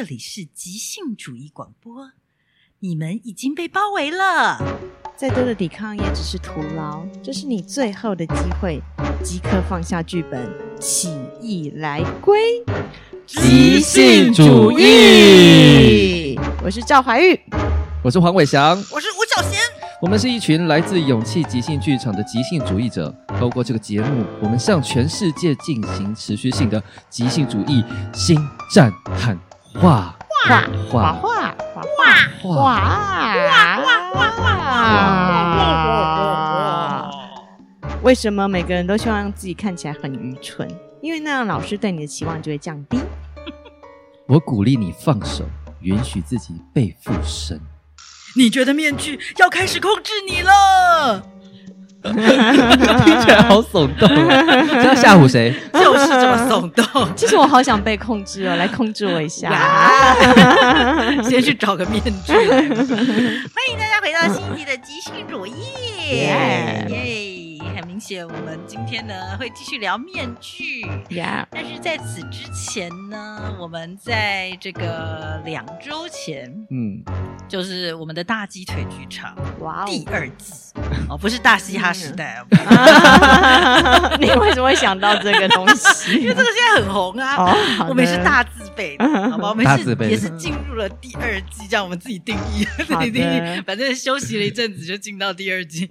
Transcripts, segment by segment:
这里是即兴主义广播，你们已经被包围了，再多的抵抗也只是徒劳。这是你最后的机会，即刻放下剧本，起义来归，即兴主义。我是赵怀玉，我是黄伟翔，我是吴小贤。我们是一群来自勇气即兴剧场的即兴主义者。透过这个节目，我们向全世界进行持续性的即兴主义新战喊话。画画画画画画画画画！为什么每个人都希望让自己看起来很愚蠢？因为那样老师对你的期望就会降低。我鼓励你放手，允许自己被附身。你觉得面具要开始控制你了？听起来好耸动，这要吓唬谁？就是这么耸动。其实我好想被控制哦，来控制我一下。先去找个面具来。欢迎大家回到新一集的即兴主义。很明显，我们今天呢会继续聊面具。Yeah. 但是在此之前呢，我们在这个两周前，嗯，就是我们的大鸡腿剧场，哇，第二季哦，不是大嘻哈时代。你为什么会想到这个东西？因为这个现在很红啊。哦、我们也是大字辈的，好吧？我们是也是进入了第二季，这样我们自己定义，自己定义。反正休息了一阵子，就进到第二季。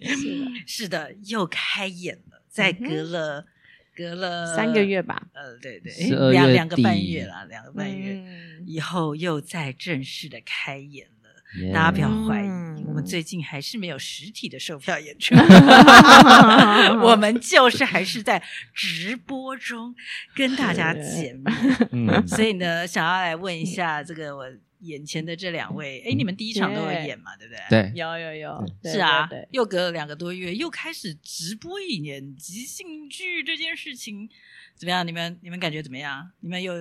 是的，又开演了，再隔了、嗯、隔了三个月吧。呃，对对，两两个半月了，两个半月、嗯、以后又再正式的开演了。Yeah. 大家不要怀疑、嗯，我们最近还是没有实体的售票演出，我们就是还是在直播中跟大家见面。嗯，所以呢，想要来问一下这个我。眼前的这两位，哎，你们第一场都有演嘛？对不对？对，有有有，是啊，又隔了两个多月，又开始直播一年即兴剧这件事情。怎么样？你们你们感觉怎么样？你们有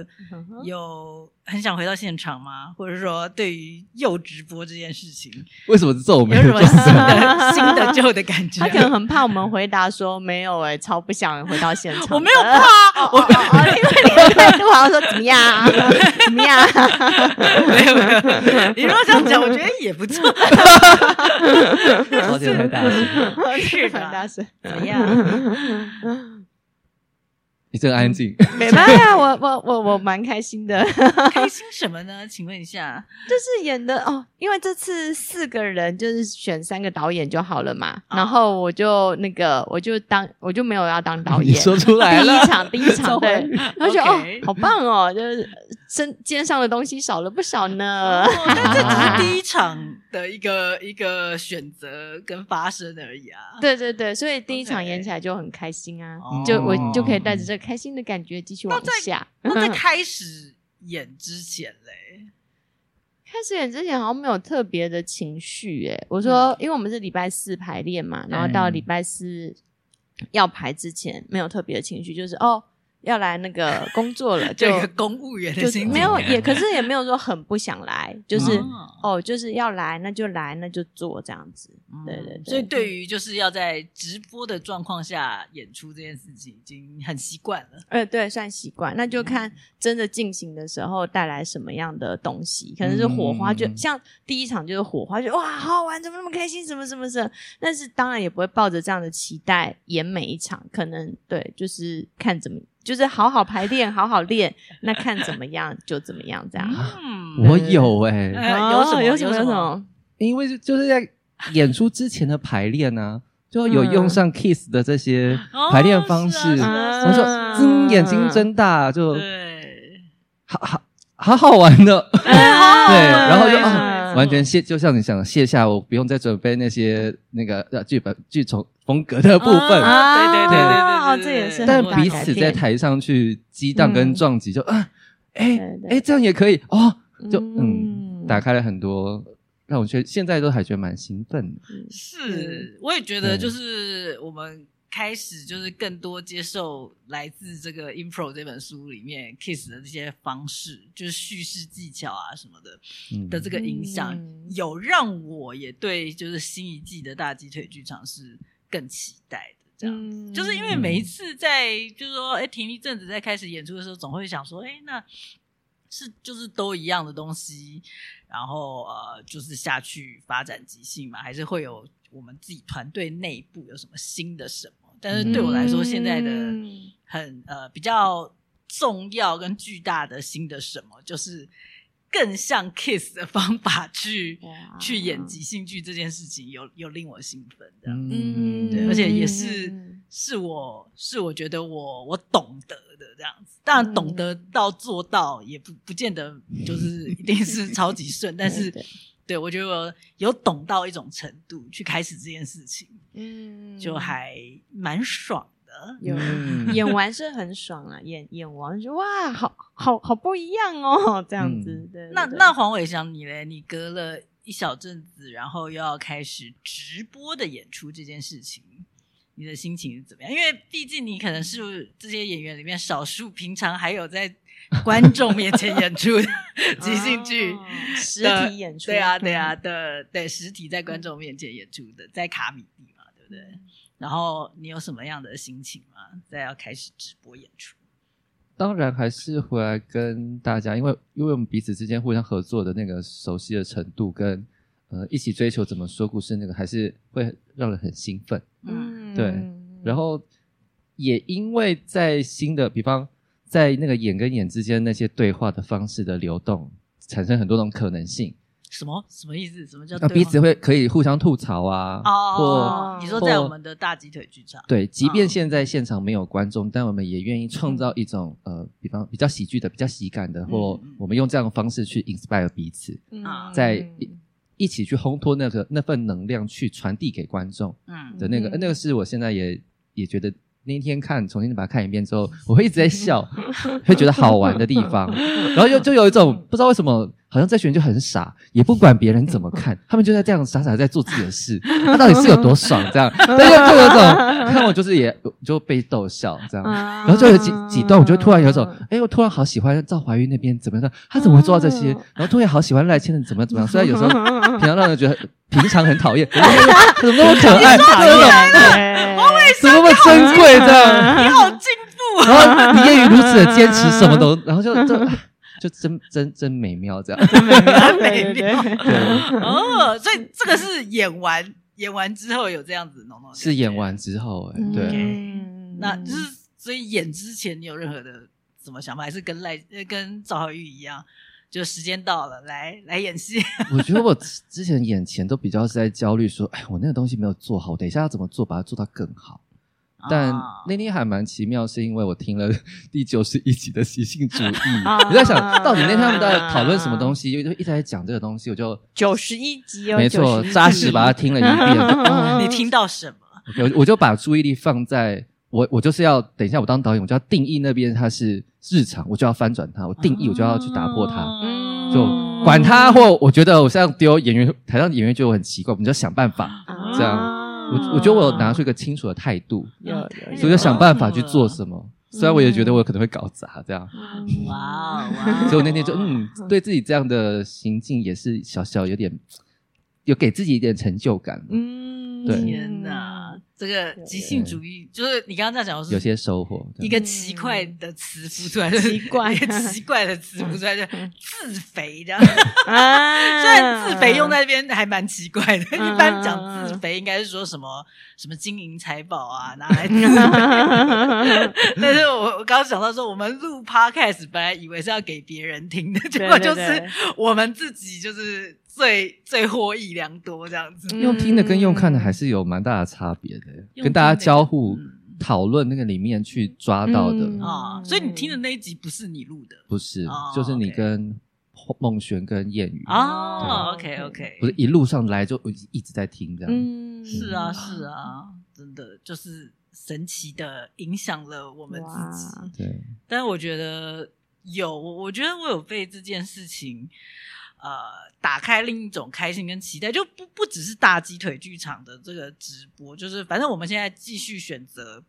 有很想回到现场吗？或者说，对于又直播这件事情，为什么是皱眉？有什么新的 新的旧的感觉？他可能很怕我们回答说 没有哎、欸，超不想回到现场。我没有怕，我 因为你的态度好像说怎么样？怎么样？没有没有，你如果这样讲，我觉得也不错。超级很大声，是很大声，怎么样？你真安静，没办法，我我我我蛮开心的，开心什么呢？请问一下，就是演的哦，因为这次四个人就是选三个导演就好了嘛，哦、然后我就那个我就当我就没有要当导演，你说出来了，第一场第一场 对，然后就哦好棒哦，就是身肩上的东西少了不少呢，哦、但这只是第一场的一个一个选择跟发生而已啊，对对对，所以第一场演起来就很开心啊，哦、就我就可以带着这个。开心的感觉继续往下。那在，开始演之前嘞，开始演之前好像没有特别的情绪哎。我说，因为我们是礼拜四排练嘛，然后到礼拜四要排之前，没有特别的情绪，就是哦。要来那个 工作了，就公务员的心情，没有也，可是也没有说很不想来，就是哦，哦，就是要来，那就来，那就做这样子。嗯、对，对对，所以对于就是要在直播的状况下演出这件事情，已经很习惯了。呃，对，算习惯。那就看真的进行的时候带来什么样的东西，可能是火花，就像第一场就是火花，就哇，好好玩，怎么那么开心，什么什么什么。但是当然也不会抱着这样的期待演每一场，可能对，就是看怎么。就是好好排练，好好练，那看怎么样就怎么样，这样。嗯，我有哎、欸呃，有什么？有什么？有什么？因为就是在演出之前的排练呢、啊，就有用上 Kiss 的这些排练方式。我、哦、说，嗯眼睛睁大，就对，好好好好玩的。对，然后就啊，完全卸，就像你想卸下，我不用再准备那些那个剧本剧从。风格的部分，啊、对对对对对，哦，这也是。但彼此在台上去激荡跟撞击，就啊，哎哎，这样也可以哦，就嗯，打开了很多，让我觉得现在都还觉得蛮兴奋的。是，我也觉得，就是我们开始就是更多接受来自这个《Impro》这本书里面 Kiss 的这些方式，就是叙事技巧啊什么的、嗯、的这个影响、嗯，有让我也对就是新一季的大鸡腿剧场是。更期待的这样子、嗯，就是因为每一次在就是说，哎，停一阵子在开始演出的时候，总会想说，哎，那是就是都一样的东西，然后呃，就是下去发展即兴嘛，还是会有我们自己团队内部有什么新的什么？但是对我来说，现在的很呃比较重要跟巨大的新的什么，就是更像 Kiss 的方法去去演即兴剧这件事情，有有令我兴奋的，嗯，对，而且也是。是我是我觉得我我懂得的这样子，当然懂得到做到也不不见得就是一定是超级顺，但是对我觉得我有懂到一种程度去开始这件事情，嗯，就还蛮爽的。有演完是很爽啊，演演完就哇，好好好不一样哦，这样子。对，那那黄伟翔你嘞？你隔了一小阵子，然后又要开始直播的演出这件事情。你的心情是怎么样？因为毕竟你可能是这些演员里面少数平常还有在观众面前演出的即兴剧，实体演出，对啊，对啊的，对实体在观众面前演出的，在卡米地嘛，对不对？然后你有什么样的心情吗？在要开始直播演出？当然还是回来跟大家，因为因为我们彼此之间互相合作的那个熟悉的程度跟。呃，一起追求怎么说故事，那个还是会让人很兴奋。嗯，对。然后也因为在新的，比方在那个眼跟眼之间那些对话的方式的流动，产生很多种可能性。什么什么意思？什么叫对话？彼此会可以互相吐槽啊？哦，或你说在我们的大鸡腿剧场，对，即便现在现场没有观众，但我们也愿意创造一种呃，比方比较喜剧的、比较喜感的，或我们用这样的方式去 inspire 彼此，在。一起去烘托那个那份能量，去传递给观众，嗯，的那个，嗯、那个是我现在也也觉得那天看重新把它看一遍之后，我会一直在笑，会觉得好玩的地方，然后又就有一种不知道为什么。好像这群人就很傻，也不管别人怎么看，他们就在这样傻傻在做自己的事。他到底是有多爽？这样，但是就有种看我就是也就被逗笑这样，然后就有几几段，我就突然有种，哎，我突然好喜欢赵怀玉那边怎么样？他怎么会做到这些？然后突然好喜欢赖谦的怎么怎么样？虽然有时候平常让人觉得平常很讨厌，怎么那么可爱？这种怎么那么珍贵？这样你好进步，然后你业余如此的坚持，什么都，然后就就。就真真真美妙，这样真美妙，美妙。对哦，所以这个是演完演完之后有这样子弄弄。是演完之后，哎，对。那就是所以演之前你有任何的什么想法，还是跟赖跟赵怀玉一样，就时间到了来来演戏？我觉得我之前演前都比较是在焦虑，说，哎，我那个东西没有做好，等一下要怎么做，把它做到更好。但那天还蛮奇妙，是因为我听了 第九十一集的习性主义，我在想到底那天他们在讨论什么东西，就一直在讲这个东西，我就九十一集哦，没错，扎实把它听了一遍。你听到什么？我我就把注意力放在我我就是要等一下，我当导演，我就要定义那边它是日常，我就要翻转它，我定义我就要去打破它，就管它或我觉得我这样丢演员台上演员觉得我很奇怪，我们就要想办法这样。我我觉得我有拿出一个清楚的态度，所以就想办法去做什么。虽然我也觉得我可能会搞砸这样。哇哇！所以我那天就嗯，对自己这样的行径也是小小有点，有给自己一点成就感。嗯，对。天哪！这个即兴主义就是你刚刚在讲的是有些收获，一个奇怪的词浮出来，奇怪奇怪的词浮出来就 自肥这样。虽然自肥用在这边还蛮奇怪的，一般讲自肥应该是说什么什么金银财宝啊拿来自肥。但是我我刚刚想到说，我们录 Podcast 本来以为是要给别人听的，结果就是我们自己就是。最最获益良多这样子，用听的跟用看的还是有蛮大的差别的，跟大家交互讨论那个里面去抓到的啊。所以你听的那一集不是你录的，不是，就是你跟孟璇跟谚语哦。OK OK，不是一路上来就一直在听这样。嗯，是啊是啊，真的就是神奇的影响了我们自己。对，但是我觉得有，我觉得我有被这件事情。呃，打开另一种开心跟期待，就不不只是大鸡腿剧场的这个直播，就是反正我们现在继续选择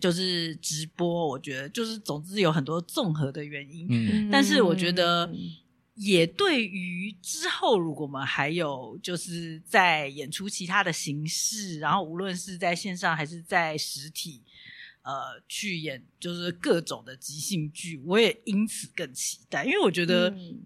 就是直播，我觉得就是总之有很多综合的原因，嗯，但是我觉得也对于之后如果我们还有就是在演出其他的形式，然后无论是在线上还是在实体。呃去演就是各种的即兴剧，我也因此更期待，因为我觉得、嗯、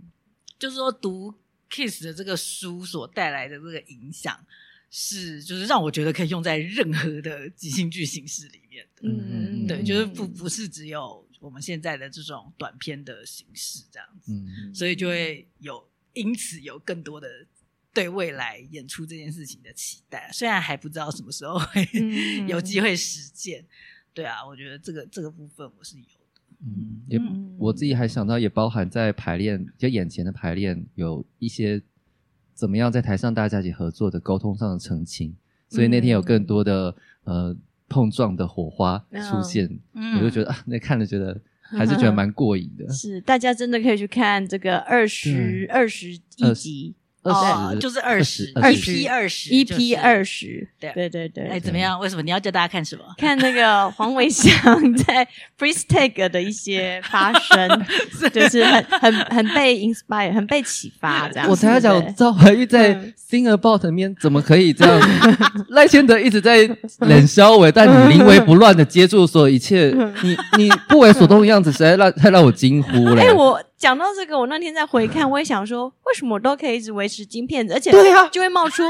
就是说读 Kiss 的这个书所带来的这个影响。是，就是让我觉得可以用在任何的即兴剧形式里面的，嗯，对，就是不不是只有我们现在的这种短片的形式这样子，嗯，所以就会有因此有更多的对未来演出这件事情的期待，虽然还不知道什么时候会 有机会实践，对啊，我觉得这个这个部分我是有的，嗯，也我自己还想到也包含在排练，就眼前的排练有一些。怎么样在台上大家一起合作的沟通上的澄清，所以那天有更多的、嗯、呃碰撞的火花出现，嗯、我就觉得啊，那看着觉得还是觉得蛮过瘾的。是，大家真的可以去看这个二十二十一集。哦，就是二十，二 EP 二十一 P 二十，对对对对。哎，怎么样？为什么你要叫大家看什么？看那个黄伟翔在 Freeze Tag 的一些发声，就是很很很被 inspire，很被启发这样。我才要讲赵怀玉在 Sing About 里面怎么可以这样？赖谦德一直在冷笑我，但你临危不乱的接住所有一切，你你不为所动的样子，实在让太让我惊呼了。哎，我。讲到这个，我那天在回看，我也想说，为什么我都可以一直维持金片子，而且就会冒出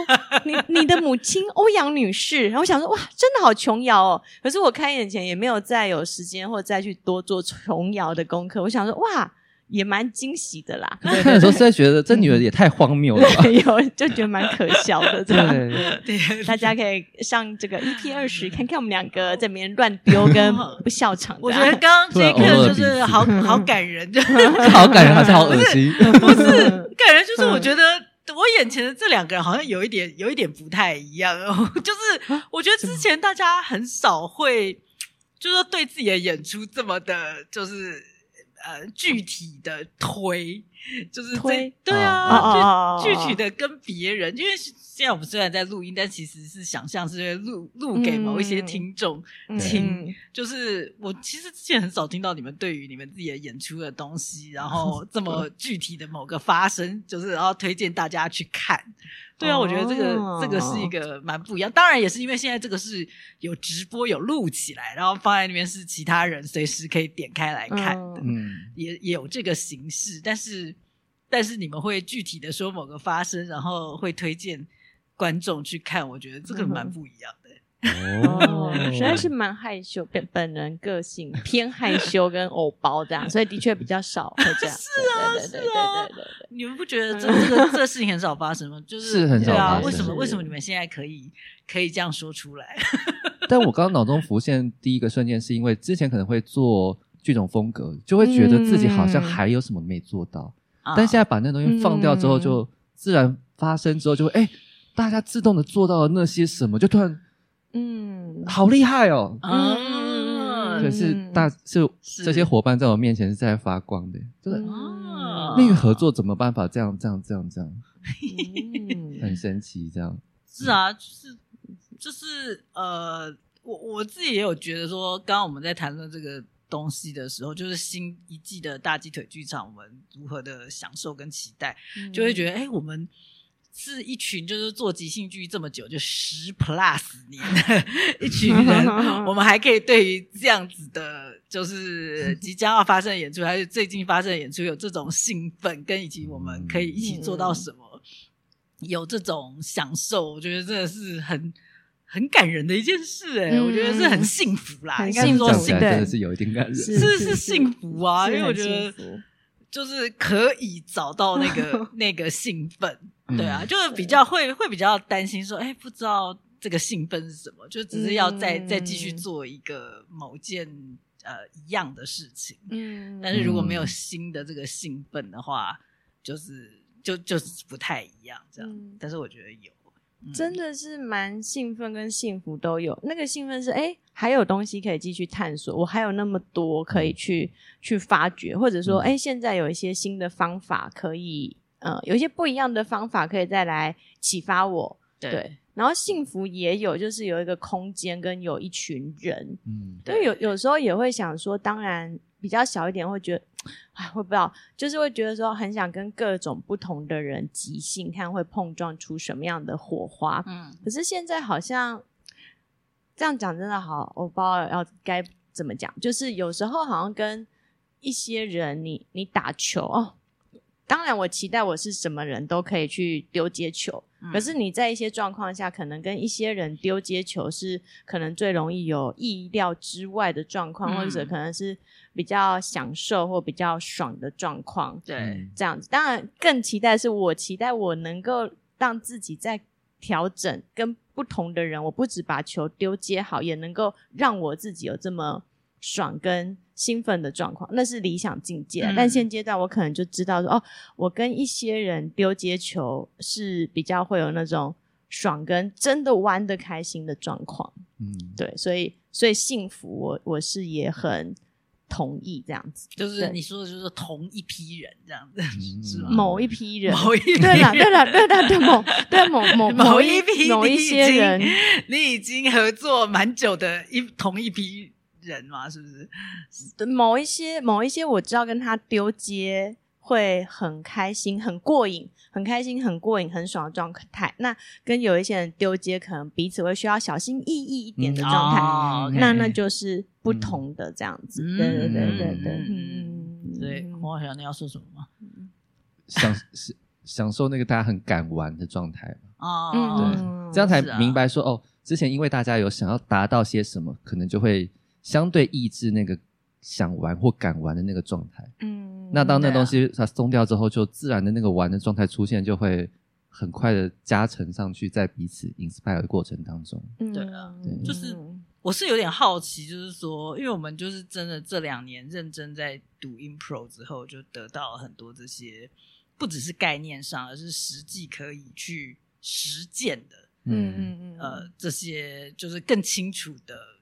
你你的母亲欧阳女士，然后我想说，哇，真的好琼瑶哦。可是我开眼前也没有再有时间或再去多做琼瑶的功课，我想说，哇。也蛮惊喜的啦！看的时候实在觉得这女的也太荒谬了吧，有就觉得蛮可笑的。对对，大家可以上这个 EP 二十看看我们两个在里面乱丢跟不笑场。我觉得刚刚这一刻就是好好感人，就好感人还是好恶心？不是感人，就是我觉得我眼前的这两个人好像有一点有一点不太一样哦。就是我觉得之前大家很少会，就是说对自己的演出这么的，就是。呃，具体的推就是推，对啊，具具体的跟别人，因为现在我们虽然在录音，但其实是想象是录录给某一些听众听。就是我其实之前很少听到你们对于你们自己的演出的东西，然后 这么具体的某个发生，就是然后推荐大家去看。对啊，我觉得这个、oh. 这个是一个蛮不一样。当然也是因为现在这个是有直播有录起来，然后放在那边是其他人随时可以点开来看的，嗯，也也有这个形式。但是但是你们会具体的说某个发生，然后会推荐观众去看，我觉得这个蛮不一样的。哦，实在是蛮害羞，本本人个性偏害羞跟偶包这样，所以的确比较少会这样。是啊，对对对对对对。你们不觉得这这个这事情很少发生吗？就是很少发生。为什么为什么你们现在可以可以这样说出来？但我刚刚脑中浮现第一个瞬间，是因为之前可能会做剧种风格，就会觉得自己好像还有什么没做到，但现在把那东西放掉之后，就自然发生之后，就会哎，大家自动的做到了那些什么，就突然。嗯，好厉害哦！嗯，可是大是。这些伙伴在我面前是在发光的，就是那个合作怎么办法这样这样这样这样，嗯，很神奇这样。是啊，就是就是呃，我我自己也有觉得说，刚刚我们在谈论这个东西的时候，就是新一季的大鸡腿剧场，我们如何的享受跟期待，就会觉得哎，我们。是一群就是做即兴剧这么久，就十 plus 年的 一群人，我们还可以对于这样子的，就是即将要发生的演出，还是最近发生的演出，有这种兴奋，跟以及我们可以一起做到什么，有这种享受，我觉得真的是很很感人的一件事，欸，哎，我觉得是很幸福啦，应该说真的是有一点感人，是是幸福啊，因为我觉得就是可以找到那个 那个兴奋。对啊，就是比较会会比较担心说，哎，不知道这个兴奋是什么，就只是要再、嗯、再继续做一个某件呃一样的事情。嗯，但是如果没有新的这个兴奋的话，就是就就是不太一样这样。嗯、但是我觉得有，嗯、真的是蛮兴奋跟幸福都有。那个兴奋是，哎，还有东西可以继续探索，我还有那么多可以去去发掘，或者说，哎，现在有一些新的方法可以。嗯，有一些不一样的方法可以再来启发我，对，对。然后幸福也有，就是有一个空间跟有一群人，嗯，对。有有时候也会想说，当然比较小一点会觉得，哎，我不知道，就是会觉得说很想跟各种不同的人即兴，看会碰撞出什么样的火花。嗯，可是现在好像这样讲真的好，我不知道要该怎么讲？就是有时候好像跟一些人你，你你打球哦。当然，我期待我是什么人都可以去丢接球。嗯、可是你在一些状况下，可能跟一些人丢接球是可能最容易有意料之外的状况，嗯、或者可能是比较享受或比较爽的状况。对，这样子。当然，更期待是我期待我能够让自己在调整，跟不同的人，我不只把球丢接好，也能够让我自己有这么。爽跟兴奋的状况，那是理想境界。嗯、但现阶段，我可能就知道说，哦，我跟一些人丢接球是比较会有那种爽跟真的玩的开心的状况。嗯，对，所以所以幸福我，我我是也很同意这样子。就是你说的就是同一批人这样子，嗯、是吗？某一批人，某一批人对了，对了，对了，对某对某某某一批某一些人，你已经合作蛮久的一同一批。人嘛，是不是？某一些某一些，我知道跟他丢接会很开心、很过瘾、很开心、很过瘾、很爽的状态。那跟有一些人丢接，可能彼此会需要小心翼翼一点的状态。嗯、那那就是不同的这样子。嗯、对对对对对。嗯，对。我想你要说什么吗？享享受那个大家很敢玩的状态。哦，对，这样才明白说、啊、哦，之前因为大家有想要达到些什么，可能就会。相对抑制那个想玩或敢玩的那个状态，嗯，那当那东西它松掉之后，就自然的那个玩的状态出现，就会很快的加成上去，在彼此 inspire 的过程当中，嗯，对啊，对，就是我是有点好奇，就是说，因为我们就是真的这两年认真在读 impro 之后，就得到了很多这些，不只是概念上，而是实际可以去实践的，嗯嗯嗯，呃，这些就是更清楚的。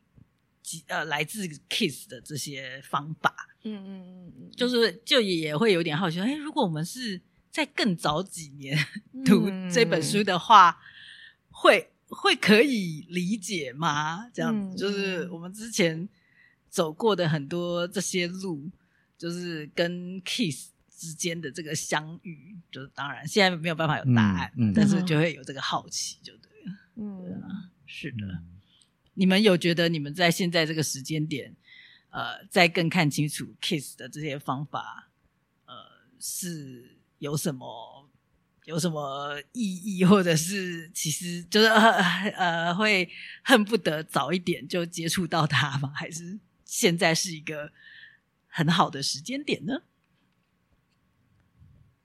呃，来自 Kiss 的这些方法，嗯嗯嗯嗯，就是就也会有点好奇，哎，如果我们是在更早几年读这本书的话，嗯、会会可以理解吗？这样子，嗯、就是我们之前走过的很多这些路，就是跟 Kiss 之间的这个相遇，就是当然现在没有办法有答案，嗯。嗯、但是就会有这个好奇，就对了，嗯，是的。你们有觉得你们在现在这个时间点，呃，再更看清楚 Kiss 的这些方法，呃，是有什么有什么意义，或者是其实就是 呃呃会恨不得早一点就接触到它吗？还是现在是一个很好的时间点呢？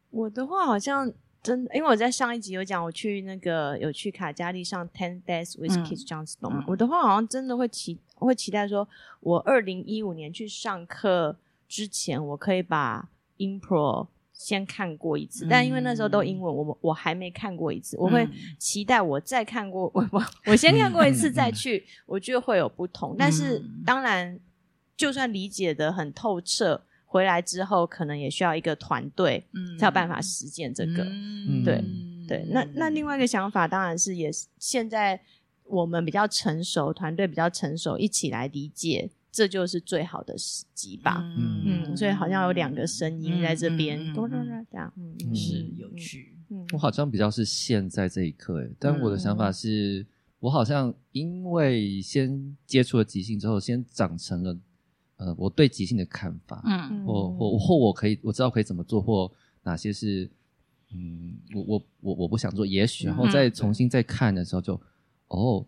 我的话好像。真的，因为我在上一集有讲，我去那个有去卡加利上 Ten Days with Kids Johnstone，嗯、我的话好像真的会期会期待说，我二零一五年去上课之前，我可以把 Impro 先看过一次，嗯、但因为那时候都英文，我我还没看过一次，我会期待我再看过，我我我先看过一次再去，我觉得会有不同。但是当然，就算理解的很透彻。回来之后，可能也需要一个团队，才有办法实践这个。嗯、对对，那那另外一个想法，当然是也是现在我们比较成熟，团队比较成熟，一起来理解，这就是最好的时机吧。嗯嗯，所以好像有两个声音在这边，这样，嗯，是有趣。嗯，我好像比较是现在这一刻，哎，但我的想法是，嗯、我好像因为先接触了即兴之后，先长成了。呃，我对即兴的看法，嗯，或或或我可以我知道可以怎么做，或哪些是，嗯，我我我我不想做，也许然后再重新再看的时候就，嗯、哦，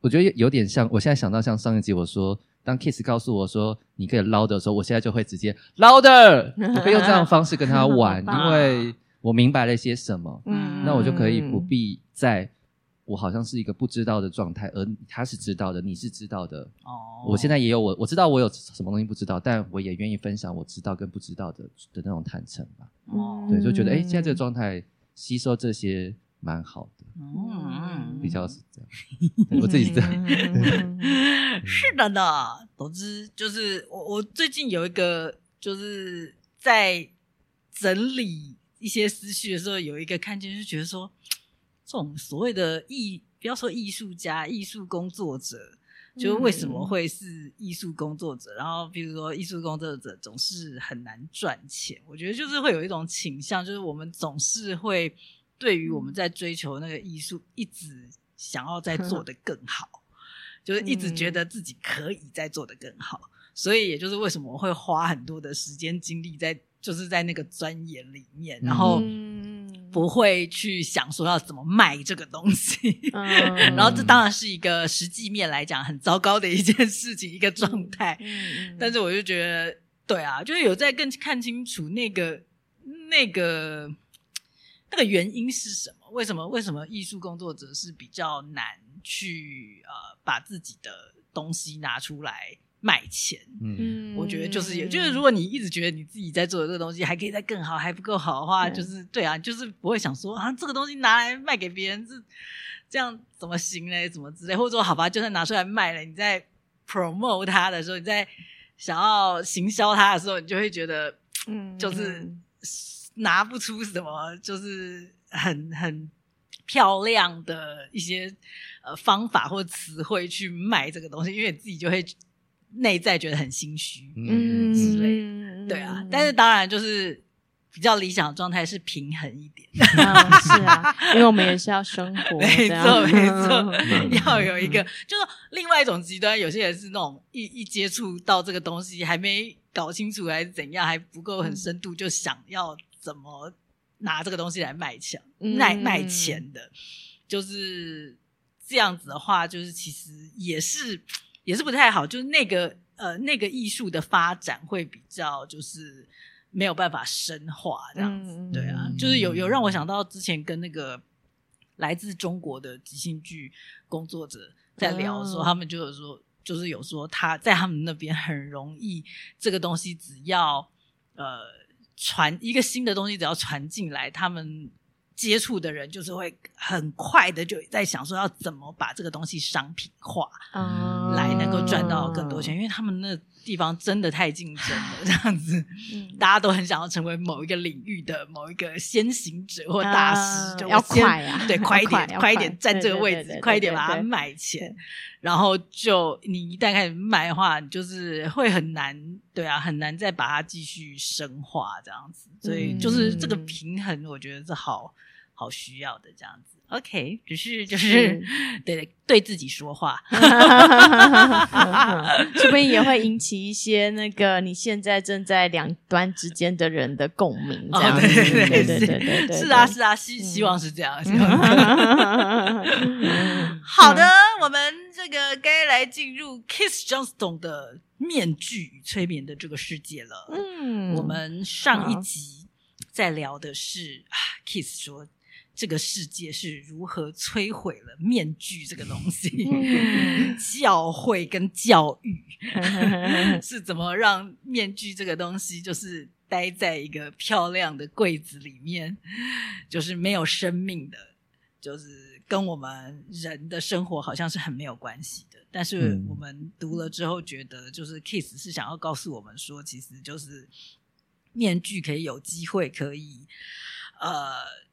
我觉得有点像，我现在想到像上一集我说，当 Kiss 告诉我说你可以 louder 的时候，我现在就会直接 louder，我可以用这样的方式跟他 玩，因为我明白了一些什么，嗯，那我就可以不必再。我好像是一个不知道的状态，而他是知道的，你是知道的。哦，我现在也有我，我知道我有什么东西不知道，但我也愿意分享我知道跟不知道的的那种坦诚吧。哦，对，就觉得哎，现在这个状态吸收这些蛮好的。嗯，比较是这样，我自己是这样。是的呢，总之就是我我最近有一个就是在整理一些思绪的时候，有一个看见，就觉得说。这种所谓的艺，不要说艺术家、艺术工作者，就为什么会是艺术工作者？嗯、然后，比如说，艺术工作者总是很难赚钱。我觉得就是会有一种倾向，就是我们总是会对于我们在追求那个艺术，一直想要再做的更好。嗯、就是一直觉得自己可以再做的更好，嗯、所以也就是为什么我会花很多的时间精力在就是在那个钻研里面，然后不会去想说要怎么卖这个东西，嗯、然后这当然是一个实际面来讲很糟糕的一件事情，一个状态。嗯、但是我就觉得，对啊，就是有在更看清楚那个那个那个原因是什么？为什么为什么艺术工作者是比较难去呃把自己的东西拿出来卖钱？嗯，我觉得就是也，就是如果你一直觉得你自己在做的这个东西还可以再更好，还不够好的话，就是对啊，就是不会想说啊，这个东西拿来卖给别人是这样怎么行嘞？怎么之类，或者说好吧，就算拿出来卖了，你在 promote 它的时候，你在想要行销它的时候，你就会觉得，嗯，就是拿不出什么，就是。很很漂亮的一些呃方法或词汇去卖这个东西，因为你自己就会内在觉得很心虚，嗯之类的，对啊。但是当然就是比较理想的状态是平衡一点，嗯、是啊，因为我们也是要生活，没错没错，要有一个就是另外一种极端，有些人是那种一一接触到这个东西还没搞清楚还是怎样，还不够很深度，就想要怎么。拿这个东西来卖钱，卖卖钱的，就是这样子的话，就是其实也是也是不太好，就是那个呃那个艺术的发展会比较就是没有办法深化这样子，嗯、对啊，就是有有让我想到之前跟那个来自中国的即兴剧工作者在聊的时候，嗯、他们就有说，就是有说他在他们那边很容易，这个东西只要呃。传一个新的东西，只要传进来，他们接触的人就是会很快的就在想说要怎么把这个东西商品化，嗯、来能够赚到更多钱，因为他们那地方真的太竞争了，这样子，嗯、大家都很想要成为某一个领域的某一个先行者或大师，嗯、就要快啊，对，快一点，快，快一点占这个位置，快一点把它卖钱，然后就你一旦开始卖的话，你就是会很难，对啊，很难再把它继续深化这样子，所以就是这个平衡，我觉得是好。好需要的这样子，OK，只是就是，是对对自己说话，说不定也会引起一些那个你现在正在两端之间的人的共鸣，这样。子，对对对对对对，是。啊是啊，希希望是这样。好的，我们这个该来进入 Keith Johnstone 的面具与催眠的这个世界了。嗯，我们上一集在聊的是啊，Keith 说。这个世界是如何摧毁了面具这个东西？嗯、教会跟教育 是怎么让面具这个东西就是待在一个漂亮的柜子里面，就是没有生命的，就是跟我们人的生活好像是很没有关系的。但是我们读了之后觉得，就是 Keith 是想要告诉我们说，其实就是面具可以有机会可以呃。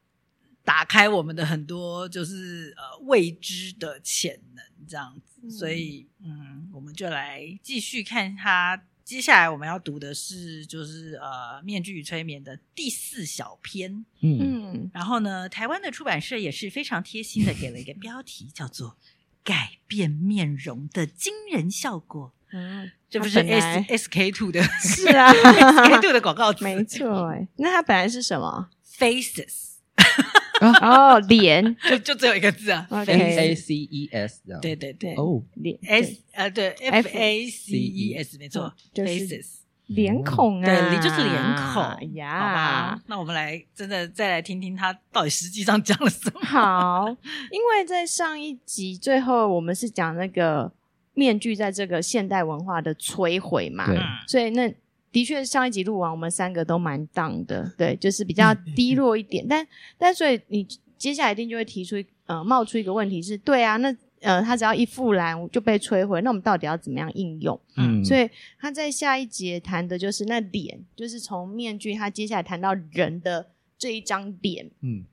打开我们的很多就是呃未知的潜能，这样子，所以嗯，我们就来继续看它。接下来我们要读的是就是呃面具与催眠的第四小篇，嗯，然后呢，台湾的出版社也是非常贴心的给了一个标题，叫做“改变面容的惊人效果”。嗯，这不是 S S K Two 的，是啊，S K Two 的广告词，没错。哎，那它本来是什么？Faces。哦，脸 就就只有一个字啊，F A C E S，对对对，哦，脸 S 呃对，F A C E S 没错，faces 脸孔啊，对，就是脸孔。呀。好吧，那我们来真的再来听听他到底实际上讲了什么。好，因为在上一集最后我们是讲那个面具在这个现代文化的摧毁嘛，对，所以那。的确，上一集录完，我们三个都蛮 down 的，对，就是比较低落一点。但但所以你接下来一定就会提出，呃，冒出一个问题是，对啊，那呃，他只要一复燃就被摧毁，那我们到底要怎么样应用？嗯，所以他在下一节谈的就是那脸，就是从面具，他接下来谈到人的这一张脸，嗯，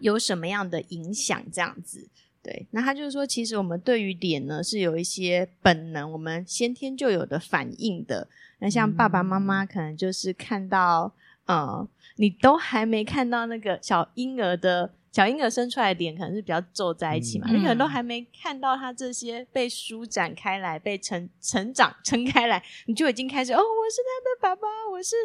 有什么样的影响？这样子，对，那他就是说，其实我们对于脸呢是有一些本能，我们先天就有的反应的。那像爸爸妈妈可能就是看到，呃，你都还没看到那个小婴儿的小婴儿生出来的脸可能是比较皱在一起嘛，嗯、你可能都还没看到他这些被舒展开来、被成成长撑开来，你就已经开始哦，我是他的爸爸，我是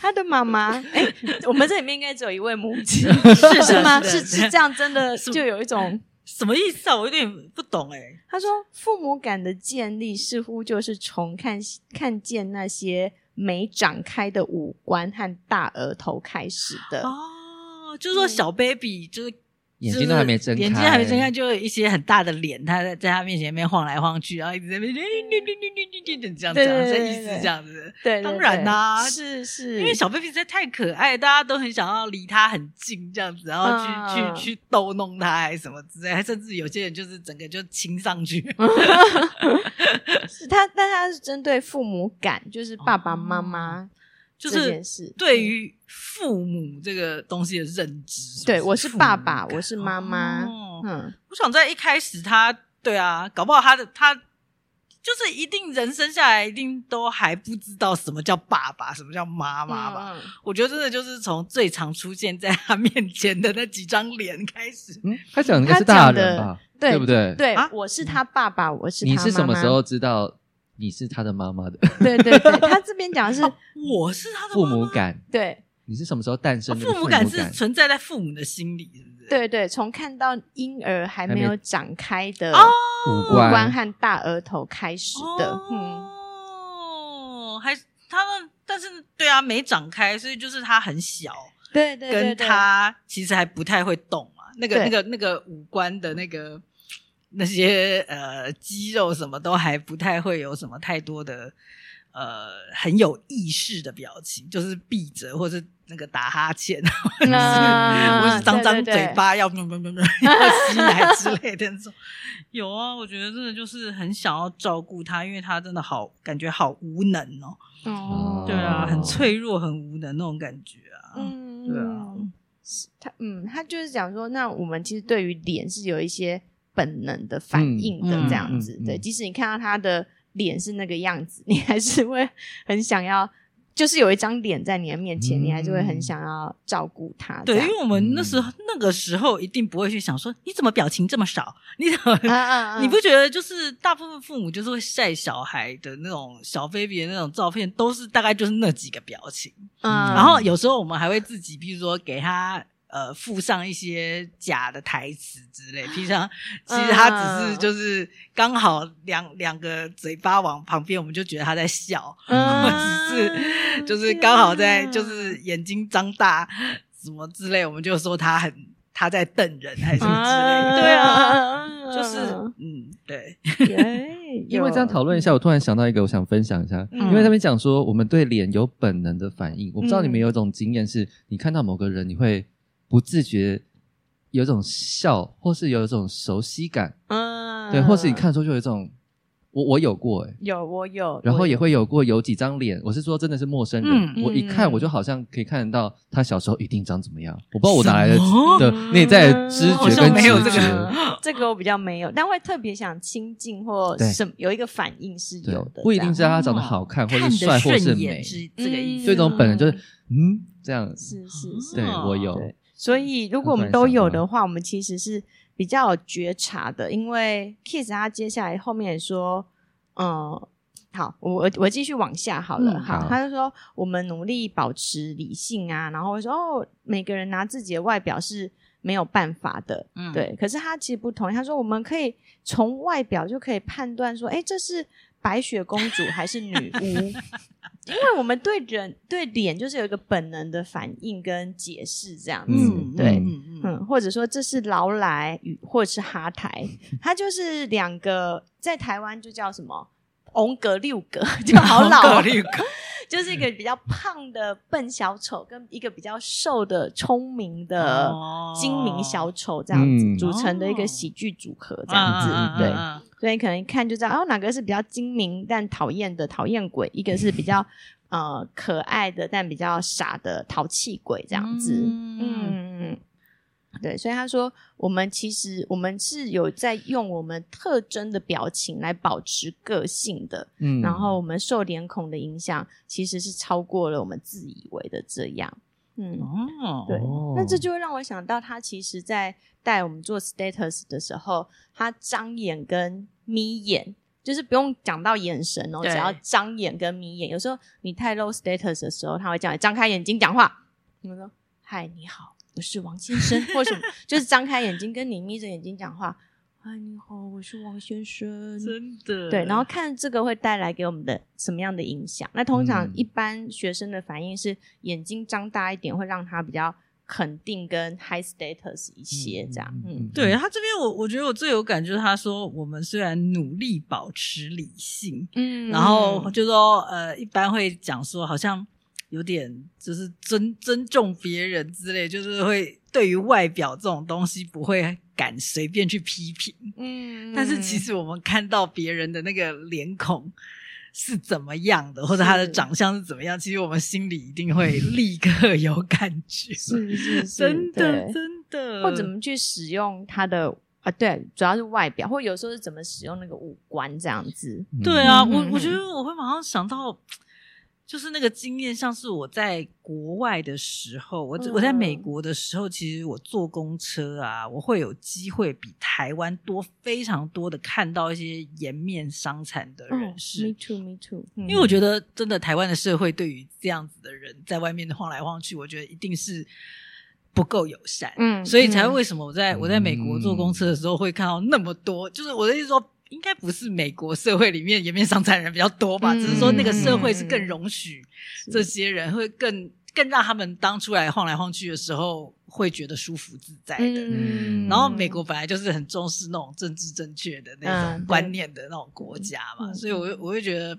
他的妈妈。哎、欸，我们这里面应该只有一位母亲，是是吗？是是，是这样，真的就有一种什么意思啊？我有点不懂哎、欸。他说，父母感的建立似乎就是从看看见那些。没长开的五官和大额头开始的哦，就是说小 baby 就是眼睛都还没睁开，眼睛还没睁开，就有一些很大的脸，他在在他面前面晃来晃去，然后一直在那边这样这样这样，意思这样子。对，当然啦，是是，因为小 baby 实在太可爱，大家都很想要离他很近这样子，然后去去去逗弄他，还是什么之类，甚至有些人就是整个就亲上去。是他，但他是针对父母感，就是爸爸妈妈。就是对于父母这个东西的认知，对，我是爸爸，我是妈妈。嗯，我想在一开始他，对啊，搞不好他的他就是一定人生下来一定都还不知道什么叫爸爸，什么叫妈妈吧。我觉得真的就是从最常出现在他面前的那几张脸开始。嗯，他讲的应该是大人吧？对不对？对，我是他爸爸，我是他妈妈。你是什么时候知道？你是他的妈妈的，对对对，他这边讲的是、哦、我是他的父母感，对，你是什么时候诞生的？父母感是存在在父母的心里，是不是？对对，从看到婴儿还没有长开的五官和大额头开始的，哦、嗯，还他们，但是对啊，没长开，所以就是他很小，对对，对，对，跟他其实还不太会动嘛，那个那个那个五官的那个。那些呃肌肉什么都还不太会有什么太多的呃很有意识的表情，就是闭着或是那个打哈欠，或者是或是张张嘴巴要要吸奶之类的那种。有啊，我觉得真的就是很想要照顾他，因为他真的好感觉好无能哦。哦，对啊，很脆弱，很无能那种感觉啊。嗯，对啊，他嗯，他就是讲说，那我们其实对于脸是有一些。本能的反应的这样子，嗯嗯嗯、对，即使你看到他的脸是那个样子，你还是会很想要，就是有一张脸在你的面前，嗯、你还是会很想要照顾他。对，因为我们那时候、嗯、那个时候一定不会去想说，你怎么表情这么少？你怎么？啊啊啊你不觉得就是大部分父母就是会晒小孩的那种小 baby 的那种照片，都是大概就是那几个表情。嗯，然后有时候我们还会自己，比如说给他。呃，附上一些假的台词之类，平常 其实他只是就是刚好两两个嘴巴往旁边，我们就觉得他在笑，嗯、或者是就是刚好在就是眼睛张大什么之类，我们就说他很他在瞪人还是什么之类的，对啊，就是嗯，对，因为这样讨论一下，我突然想到一个，我想分享一下，嗯、因为他们讲说我们对脸有本能的反应，我不知道你们有一种经验，是你看到某个人，你会。不自觉有一种笑，或是有一种熟悉感，嗯，对，或是你看的时候就有一种，我我有过、欸，诶有我有，然后也会有过有几张脸，我是说真的是陌生人，嗯、我一看我就好像可以看得到他小时候一定长怎么样，我不知道我哪来的的？内在知觉跟直觉，这个，这个我比较没有，但会特别想亲近或什么有一个反应是有的，不一定知道他长得好看或是帅或是美，是这个意思，这种本能就是嗯这样，是是是，对我有。所以，如果我们都有的话，我们其实是比较有觉察的。因为 Kiss 他接下来后面也说，嗯，好，我我继续往下好了，嗯、好，他就说我们努力保持理性啊，然后会说哦，每个人拿自己的外表是没有办法的，嗯，对。可是他其实不同意，他说我们可以从外表就可以判断说，哎，这是白雪公主还是女巫。因为我们对人对脸就是有一个本能的反应跟解释这样子，嗯、对，嗯，嗯，或者说这是劳莱与或者是哈台，它就是两个在台湾就叫什么翁格六格，就好老，六格。就是一个比较胖的笨小丑跟一个比较瘦的聪明的精明小丑这样子、嗯、组成的一个喜剧组合这样子，嗯、对。所以可能一看就知道，哦，哪个是比较精明但讨厌的讨厌鬼，一个是比较 呃可爱的但比较傻的淘气鬼，这样子。嗯嗯，对。所以他说，我们其实我们是有在用我们特征的表情来保持个性的。嗯，然后我们受脸孔的影响，其实是超过了我们自以为的这样。嗯哦，对，那这就会让我想到，他其实在带我们做 status 的时候，他张眼跟眯眼，就是不用讲到眼神哦，只要张眼跟眯眼。有时候你太 low status 的时候，他会叫你张开眼睛讲话。你们说：“嗨，你好，我是王先生。”或什么，就是张开眼睛跟你眯着眼睛讲话。嗨，你好，我是王先生。真的对，然后看这个会带来给我们的什么样的影响？那通常一般学生的反应是眼睛张大一点，会让他比较肯定跟 high status 一些这样。嗯，嗯对他这边我我觉得我最有感就是他说我们虽然努力保持理性，嗯，然后就说呃一般会讲说好像有点就是尊尊重别人之类，就是会对于外表这种东西不会。敢随便去批评，嗯，但是其实我们看到别人的那个脸孔是怎么样的，或者他的长相是怎么样，其实我们心里一定会 立刻有感觉，是 是是，真的真的，或怎么去使用他的啊？对，主要是外表，或有时候是怎么使用那个五官这样子。对啊，我我觉得我会马上想到。就是那个经验，像是我在国外的时候，我我在美国的时候，其实我坐公车啊，我会有机会比台湾多非常多的看到一些颜面伤残的人士。Me too, me too。因为我觉得真的台湾的社会对于这样子的人在外面晃来晃去，我觉得一定是不够友善。嗯，所以才会为什么我在我在美国坐公车的时候会看到那么多，就是我的意思说。应该不是美国社会里面颜面伤残人比较多吧？嗯、只是说那个社会是更容许这些人，会更更让他们当出来晃来晃去的时候会觉得舒服自在的。嗯、然后美国本来就是很重视那种政治正确的那种观念的那种国家嘛，嗯、所以我我会觉得，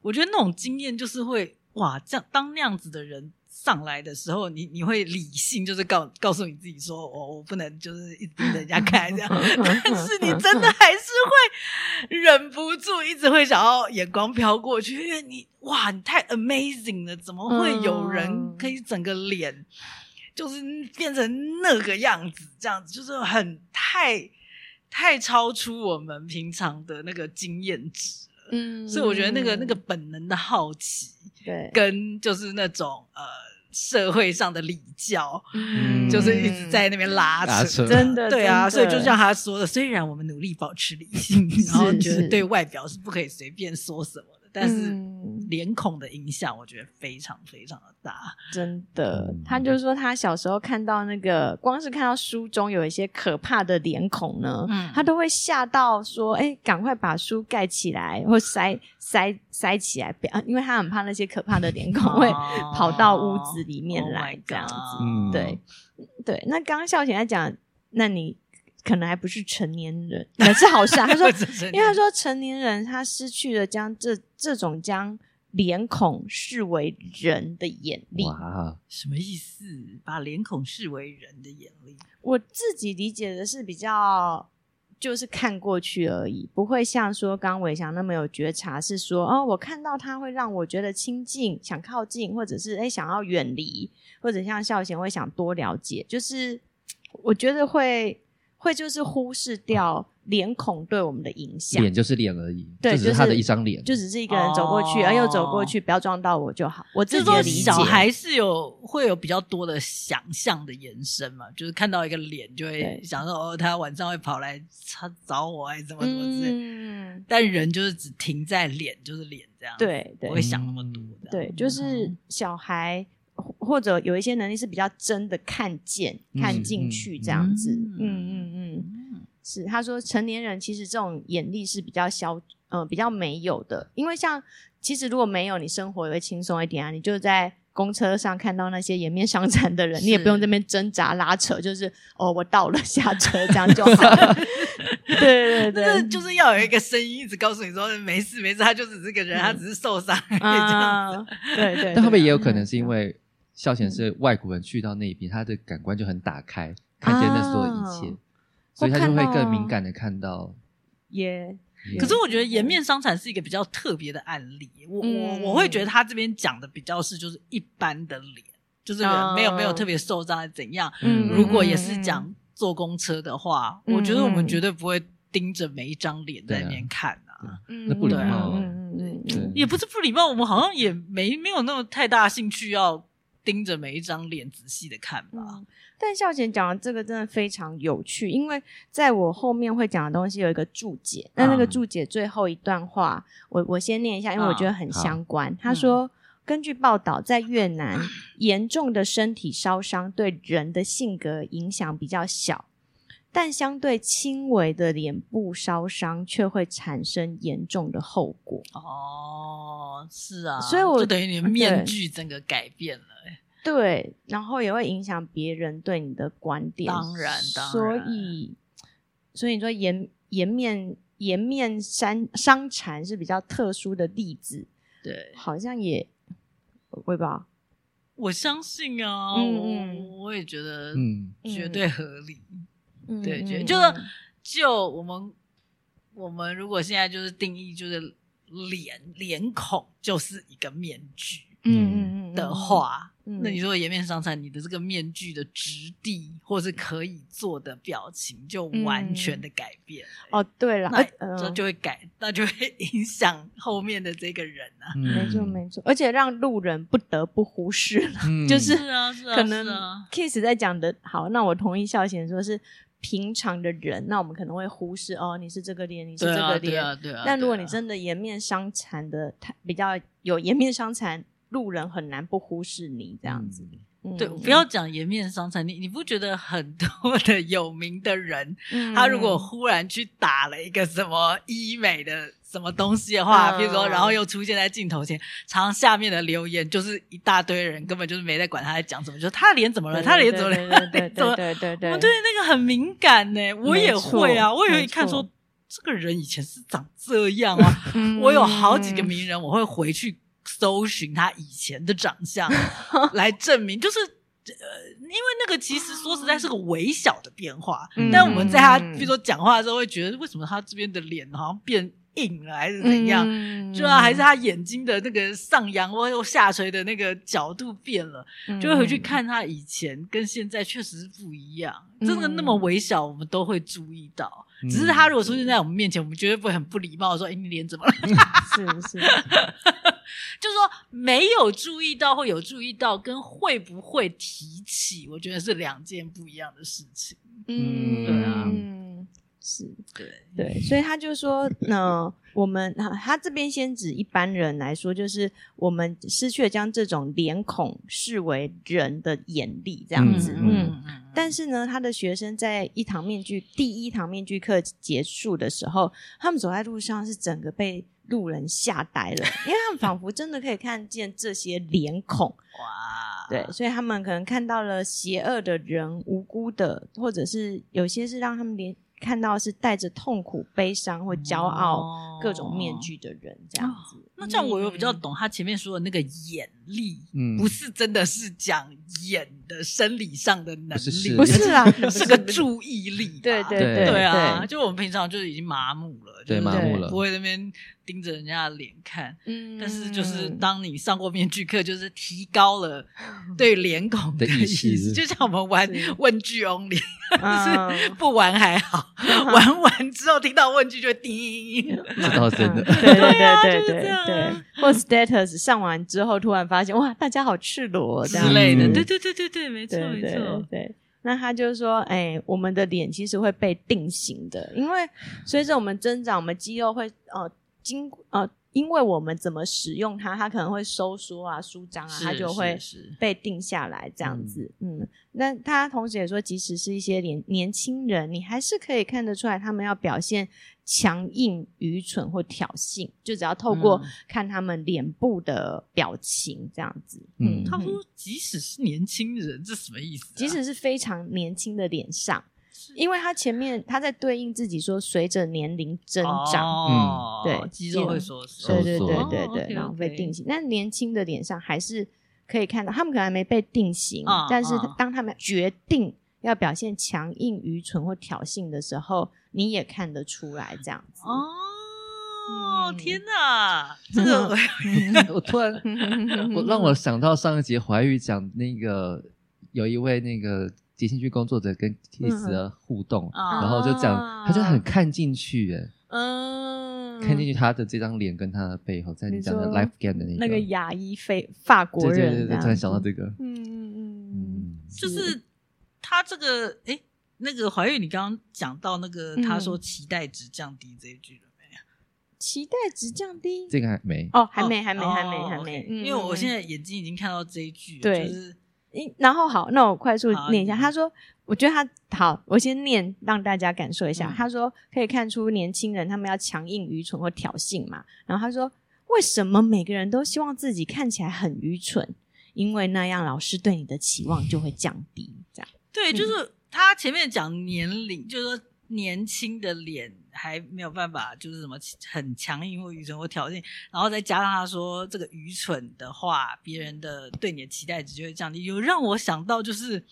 我觉得那种经验就是会哇，这样当那样子的人。上来的时候，你你会理性，就是告告诉你自己说，我我不能就是一直盯着人家看这样，但是你真的还是会忍不住，一直会想要眼光飘过去，因为你哇，你太 amazing 了，怎么会有人可以整个脸就是变成那个样子，这样子就是很太太超出我们平常的那个经验值了，嗯，所以我觉得那个那个本能的好奇，对，跟就是那种呃。社会上的礼教，嗯，就是一直在那边拉扯，拉扯。真的，对啊，所以就像他说的，虽然我们努力保持理性，然后觉得对外表是不可以随便说什么。但是脸孔的影响，我觉得非常非常的大，真的。他就是说，他小时候看到那个，光是看到书中有一些可怕的脸孔呢，嗯，他都会吓到说：“哎，赶快把书盖起来，或塞塞塞起来，不要，因为他很怕那些可怕的脸孔会跑到屋子里面来，这样子。哦”对对。那刚刚孝贤在讲，那你。可能还不是成年人，那是好事啊。他说，因为他说成年人他失去了将这这种将脸孔视为人的眼力。哇，什么意思？把脸孔视为人的眼力？我自己理解的是比较就是看过去而已，不会像说刚伟翔那么有觉察，是说哦，我看到他会让我觉得亲近，想靠近，或者是诶想要远离，或者像孝贤会想多了解，就是我觉得会。会就是忽视掉脸孔对我们的影响，脸就是脸而已，对，就只是他的一张脸，就只是一个人走过去，而、哦、又走过去，不要撞到我就好。我自己的理解，小孩是有会有比较多的想象的延伸嘛，就是看到一个脸就会想说，哦，他晚上会跑来他找我，还是怎么怎么之类。嗯，但人就是只停在脸，就是脸这样，对，对，不会想那么多的。对，就是小孩。或者有一些能力是比较真的看见、嗯、看进去这样子，嗯嗯嗯，嗯，是他说成年人其实这种眼力是比较消，嗯、呃，比较没有的，因为像其实如果没有，你生活也会轻松一点啊。你就在公车上看到那些颜面伤残的人，你也不用这边挣扎拉扯，就是哦，我到了下车这样就好 了。对对 对，就是要有一个声音一直告诉你说没事没事，他就只是个人，嗯、他只是受伤，这样子。对对，对，但后面也有可能是因为。孝贤是外国人去到那边，他的感官就很打开，看见那所有一切，所以他就会更敏感的看到。耶，可是我觉得颜面伤残是一个比较特别的案例。我我我会觉得他这边讲的比较是就是一般的脸，就是没有没有特别受伤怎样。嗯，如果也是讲坐公车的话，我觉得我们绝对不会盯着每一张脸在那边看啊。那不礼貌。嗯嗯嗯，也不是不礼貌，我们好像也没没有那么太大兴趣要。盯着每一张脸仔细的看吧。嗯、但孝贤讲的这个真的非常有趣，因为在我后面会讲的东西有一个注解，那、嗯、那个注解最后一段话，我我先念一下，因为我觉得很相关。嗯、他说。嗯根据报道，在越南，严重的身体烧伤对人的性格影响比较小，但相对轻微的脸部烧伤却会产生严重的后果。哦，是啊，所以我就等于你的面具整个改变了。对，然后也会影响别人对你的观点。当然，当然。所以，所以你说颜颜面颜面伤伤残是比较特殊的例子。对，好像也。会吧，我相信啊，嗯我我也觉得，嗯，绝对合理，嗯，对，觉就是就我们我们如果现在就是定义就是脸脸孔就是一个面具，嗯嗯的话。那你说颜面伤残，你的这个面具的质地，或是可以做的表情，就完全的改变、欸嗯、哦。对了，那这就会改，呃、那就会影响后面的这个人啊。嗯、没错没错，而且让路人不得不忽视了，嗯、就是可能 Kiss 在讲的好。那我同意孝贤说是平常的人，那我们可能会忽视哦，你是这个脸，你是这个脸。对啊对啊。但如果你真的颜面伤残的，他比较有颜面伤残。路人很难不忽视你这样子，嗯、对，不要讲颜面伤残，你你不觉得很多的有名的人，嗯、他如果忽然去打了一个什么医美的什么东西的话，嗯、比如说，然后又出现在镜头前，常常下面的留言就是一大堆人根本就是没在管他在讲什么，就是他脸怎么了，他脸怎么了，对对对对对对，我 对那个很敏感呢，我也会啊，我也会看说这个人以前是长这样啊，我有好几个名人，我会回去。搜寻他以前的长相 来证明，就是呃，因为那个其实说实在是个微小的变化，嗯、但我们在他比如说讲话的时候会觉得，为什么他这边的脸好像变硬了，还是怎样？嗯、就啊，还是他眼睛的那个上扬或下垂的那个角度变了，嗯、就会回去看他以前跟现在确实是不一样，真的、嗯、那么微小，我们都会注意到。嗯、只是他如果出现在我们面前，我们绝对不会很不礼貌的说：“哎，你脸怎么了？”是不是。就是说，没有注意到或有注意到，跟会不会提起，我觉得是两件不一样的事情。嗯，对啊，嗯，是，对对，所以他就说，呢，我们他这边先指一般人来说，就是我们失去了将这种脸孔视为人的眼力这样子。嗯，嗯，但是呢，他的学生在一堂面具第一堂面具课结束的时候，他们走在路上是整个被。路人吓呆了，因为他们仿佛真的可以看见这些脸孔。哇！对，所以他们可能看到了邪恶的人、无辜的，或者是有些是让他们连。看到是带着痛苦、悲伤或骄傲各种面具的人，这样子。那这样我又比较懂他前面说的那个眼力，嗯，不是真的是讲演的生理上的能力，不是啊，是个注意力。对对对对啊，就我们平常就是已经麻木了，对麻木了，不会那边盯着人家的脸看。嗯，但是就是当你上过面具课，就是提高了对脸孔的意识，就像我们玩问句 only，就 是不玩还好。玩完之后听到问句就会叮，这倒真的，对对对对对对，或 status 上完之后突然发现哇，大家好赤裸这样之类的，对对对对对，没错没错，对。那他就说，哎，我们的脸其实会被定型的，因为随着我们增长，我们肌肉会呃经呃。因为我们怎么使用它，它可能会收缩啊、舒张啊，它就会被定下来这样子。嗯，嗯，那他同时也说，即使是一些年年轻人，你还是可以看得出来，他们要表现强硬、愚蠢或挑衅，就只要透过看他们脸部的表情这样子。嗯，他说，即使是年轻人，这什么意思啊？即使是非常年轻的脸上。因为他前面他在对应自己说，随着年龄增长，哦、嗯，对，肌肉会缩缩，对对对对对，然后被定型。那年轻的脸上还是可以看到，他们可能还没被定型，哦、但是当他们决定要表现强硬、愚蠢或挑衅的时候，你也看得出来这样子。哦，嗯、天哪，这个 我突然 我让我想到上一集怀玉讲那个有一位那个。即兴剧工作者跟 Kiss 的互动，嗯、然后就讲，啊、他就很看进去，哎，嗯，看进去他的这张脸跟他的背后，在你讲的 Life Game 的那个那个牙医非法国人，对对对，突然想到这个，嗯嗯嗯嗯，就是他这个哎，那个怀孕，你刚刚讲到那个他说期待值降低这一句了没有？期待值降低，这个还没哦，还没，还没，还没，还没，因为我现在眼睛已经看到这一句，对，就是。然后好，那我快速念一下。他说：“我觉得他好，我先念让大家感受一下。嗯”他说：“可以看出年轻人他们要强硬、愚蠢或挑衅嘛。”然后他说：“为什么每个人都希望自己看起来很愚蠢？因为那样老师对你的期望就会降低。”这样对，就是他前面讲年龄，嗯、就是说年轻的脸。还没有办法，就是什么很强硬或愚蠢或挑衅，然后再加上他说这个愚蠢的话，别人的对你的期待值就会降低。有让我想到就是。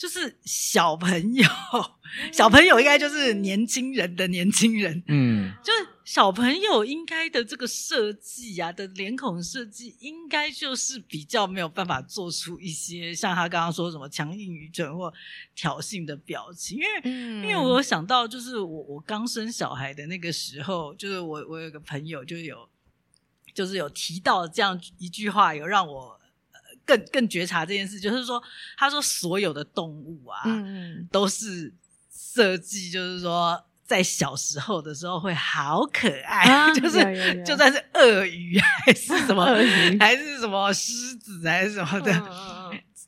就是小朋友，小朋友应该就是年轻人的年轻人，嗯，就是小朋友应该的这个设计啊的脸孔设计，应该就是比较没有办法做出一些像他刚刚说什么强硬、愚蠢或挑衅的表情，因为，嗯、因为我想到就是我我刚生小孩的那个时候，就是我我有个朋友就有，就是有提到这样一句话，有让我。更更觉察这件事，就是说，他说所有的动物啊，嗯、都是设计，就是说，在小时候的时候会好可爱，啊、就是就算是鳄鱼还是什么，还是什么狮子还是什么的，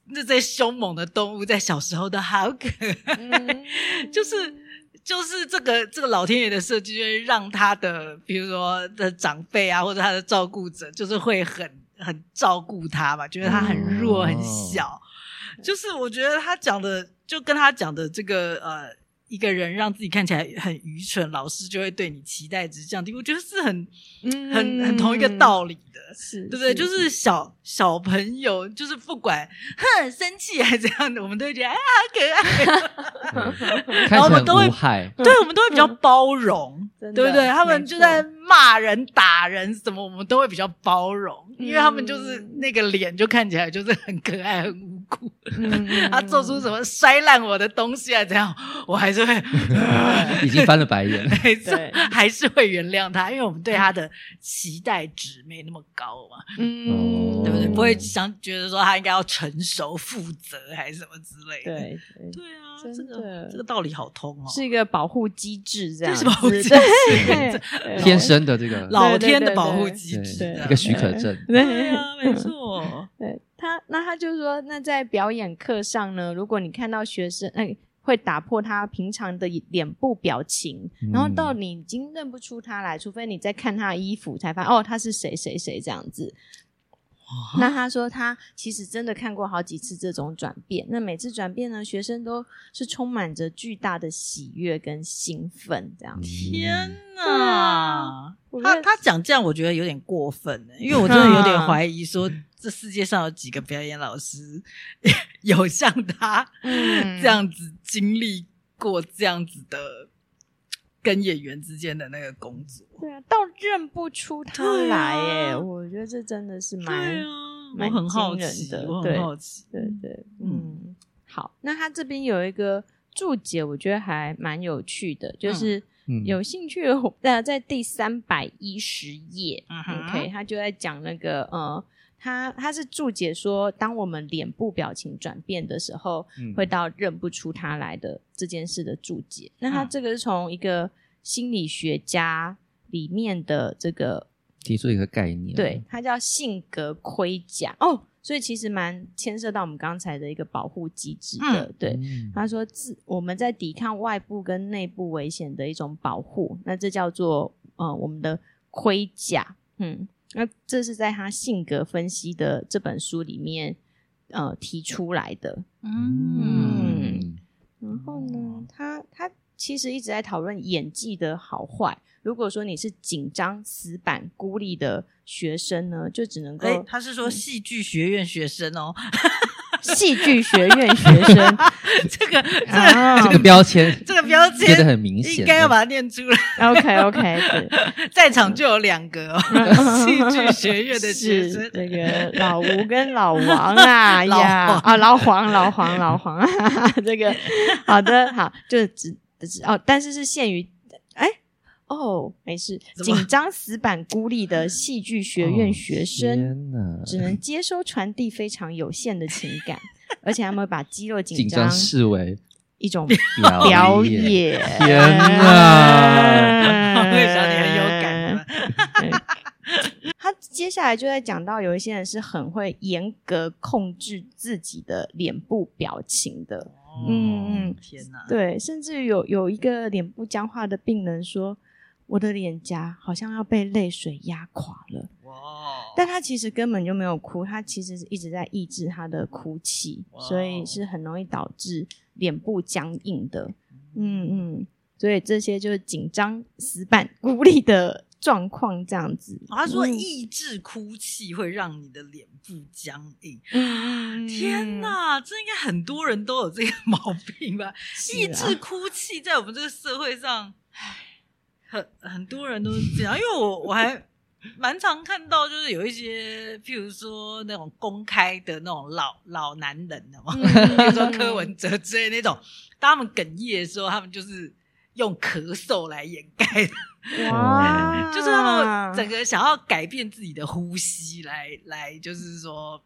那、嗯、这些凶猛的动物在小时候都好可爱，嗯、就是就是这个这个老天爷的设计，会让他的比如说的长辈啊，或者他的照顾者，就是会很。很照顾他吧，觉得他很弱很小，嗯、就是我觉得他讲的就跟他讲的这个呃，一个人让自己看起来很愚蠢，老师就会对你期待值降低，我觉得是很、嗯、很很同一个道理的，是对不对？就是小小朋友，就是不管哼生气还是怎样的，我们都会觉得哎呀好可爱，然后我们都会对，我们都会比较包容，嗯、对不对？他们就在骂人打人什么，我们都会比较包容。因为他们就是那个脸，就看起来就是很可爱、很无辜。嗯、他做出什么摔烂我的东西啊，这样我还是会 已经翻了白眼，没错，还是会原谅他，因为我们对他的期待值没那么高嘛，嗯，对不对？不会想觉得说他应该要成熟、负责还是什么之类的。对对，对啊，这个这个道理好通哦，是一个保护机制，这样是保护机 制，天生的这个老天的保护机制，一个许可证。对啊，没 错。对他，那他就说，那在表演课上呢，如果你看到学生，哎，会打破他平常的脸部表情，嗯、然后到你已经认不出他来，除非你在看他的衣服才发现，哦，他是谁谁谁这样子。哇 那他说，他其实真的看过好几次这种转变，那每次转变呢，学生都是充满着巨大的喜悦跟兴奋，这样。天哪！他他讲这样，我觉得有点过分，因为我真的有点怀疑说，这世界上有几个表演老师 有像他这样子经历过这样子的跟演员之间的那个工作。对啊，倒认不出他来耶！我觉得这真的是蛮蛮惊人的。我很好奇，对对，嗯，好，那他这边有一个注解，我觉得还蛮有趣的，就是。有兴趣的，呃，在第三百一十页，OK，他就在讲那个，呃，他他是注解说，当我们脸部表情转变的时候，嗯、会到认不出他来的这件事的注解。那他这个是从一个心理学家里面的这个提出一个概念，对，他叫性格盔甲哦。所以其实蛮牵涉到我们刚才的一个保护机制的，嗯、对。他说自我们在抵抗外部跟内部危险的一种保护，那这叫做呃我们的盔甲，嗯，那这是在他性格分析的这本书里面呃提出来的，嗯，嗯。然后呢，他他其实一直在讨论演技的好坏。如果说你是紧张、死板、孤立的学生呢，就只能够、欸……他是说戏剧学院学生哦，戏剧学院学生 这个这个标签，这个标签很明显，应该要把它念出来。OK OK，在场就有两个哦，戏剧学院的学生，那个老吴跟老王啊，呀。啊，老黄、老黄、老黄。啊，这个好的好，就只只哦，但是是限于哎。哦，没事，紧张、死板、孤立的戏剧学院学生，哦、只能接收传递非常有限的情感，而且他们会把肌肉紧张视为一种表演。天哪，我也想你很有感。他接下来就在讲到，有一些人是很会严格控制自己的脸部表情的。哦、嗯嗯，天哪，对，甚至有有一个脸部僵化的病人说。我的脸颊好像要被泪水压垮了，哇！但他其实根本就没有哭，他其实是一直在抑制他的哭泣，所以是很容易导致脸部僵硬的。嗯嗯，所以这些就是紧张、死板、孤立的状况，这样子。他说，抑制哭泣会让你的脸部僵硬。嗯，天哪，这应该很多人都有这个 毛病吧？抑制哭泣在我们这个社会上，唉。很很多人都是这样，因为我我还蛮常看到，就是有一些，譬如说那种公开的那种老老男人的嘛，比如说柯文哲之类的那种，当他们哽咽的时候，他们就是用咳嗽来掩盖的，哇，就是他们整个想要改变自己的呼吸来，来来就是说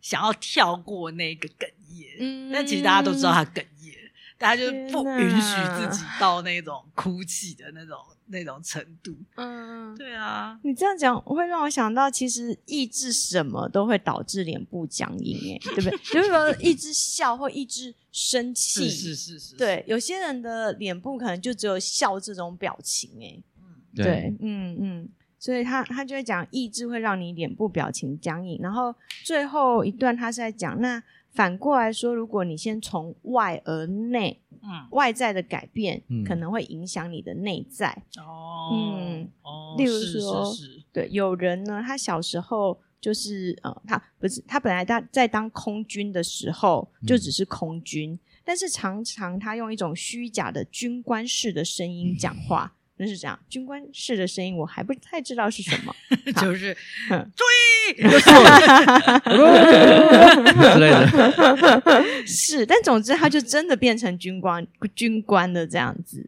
想要跳过那个哽咽，嗯，但其实大家都知道他哽咽。大家就不允许自己到那种哭泣的那种那种程度。嗯，对啊，你这样讲会让我想到，其实抑制什么都会导致脸部僵硬，哎，对不对？比 如说抑制笑或抑制生气，是是是是。对，有些人的脸部可能就只有笑这种表情，哎，嗯，对，嗯嗯，所以他他就会讲抑制会让你脸部表情僵硬，然后最后一段他是在讲那。反过来说，如果你先从外而内，嗯，外在的改变可能会影响你的内在。哦，嗯，哦，例如说，是是是对，有人呢，他小时候就是呃，他不是他本来他在当空军的时候就只是空军，嗯，但是常常他用一种虚假的军官式的声音讲 话。嗯那是这样，军官式的声音我还不太知道是什么，就是注意，之类的，是，但总之他就真的变成军官，军官的这样子，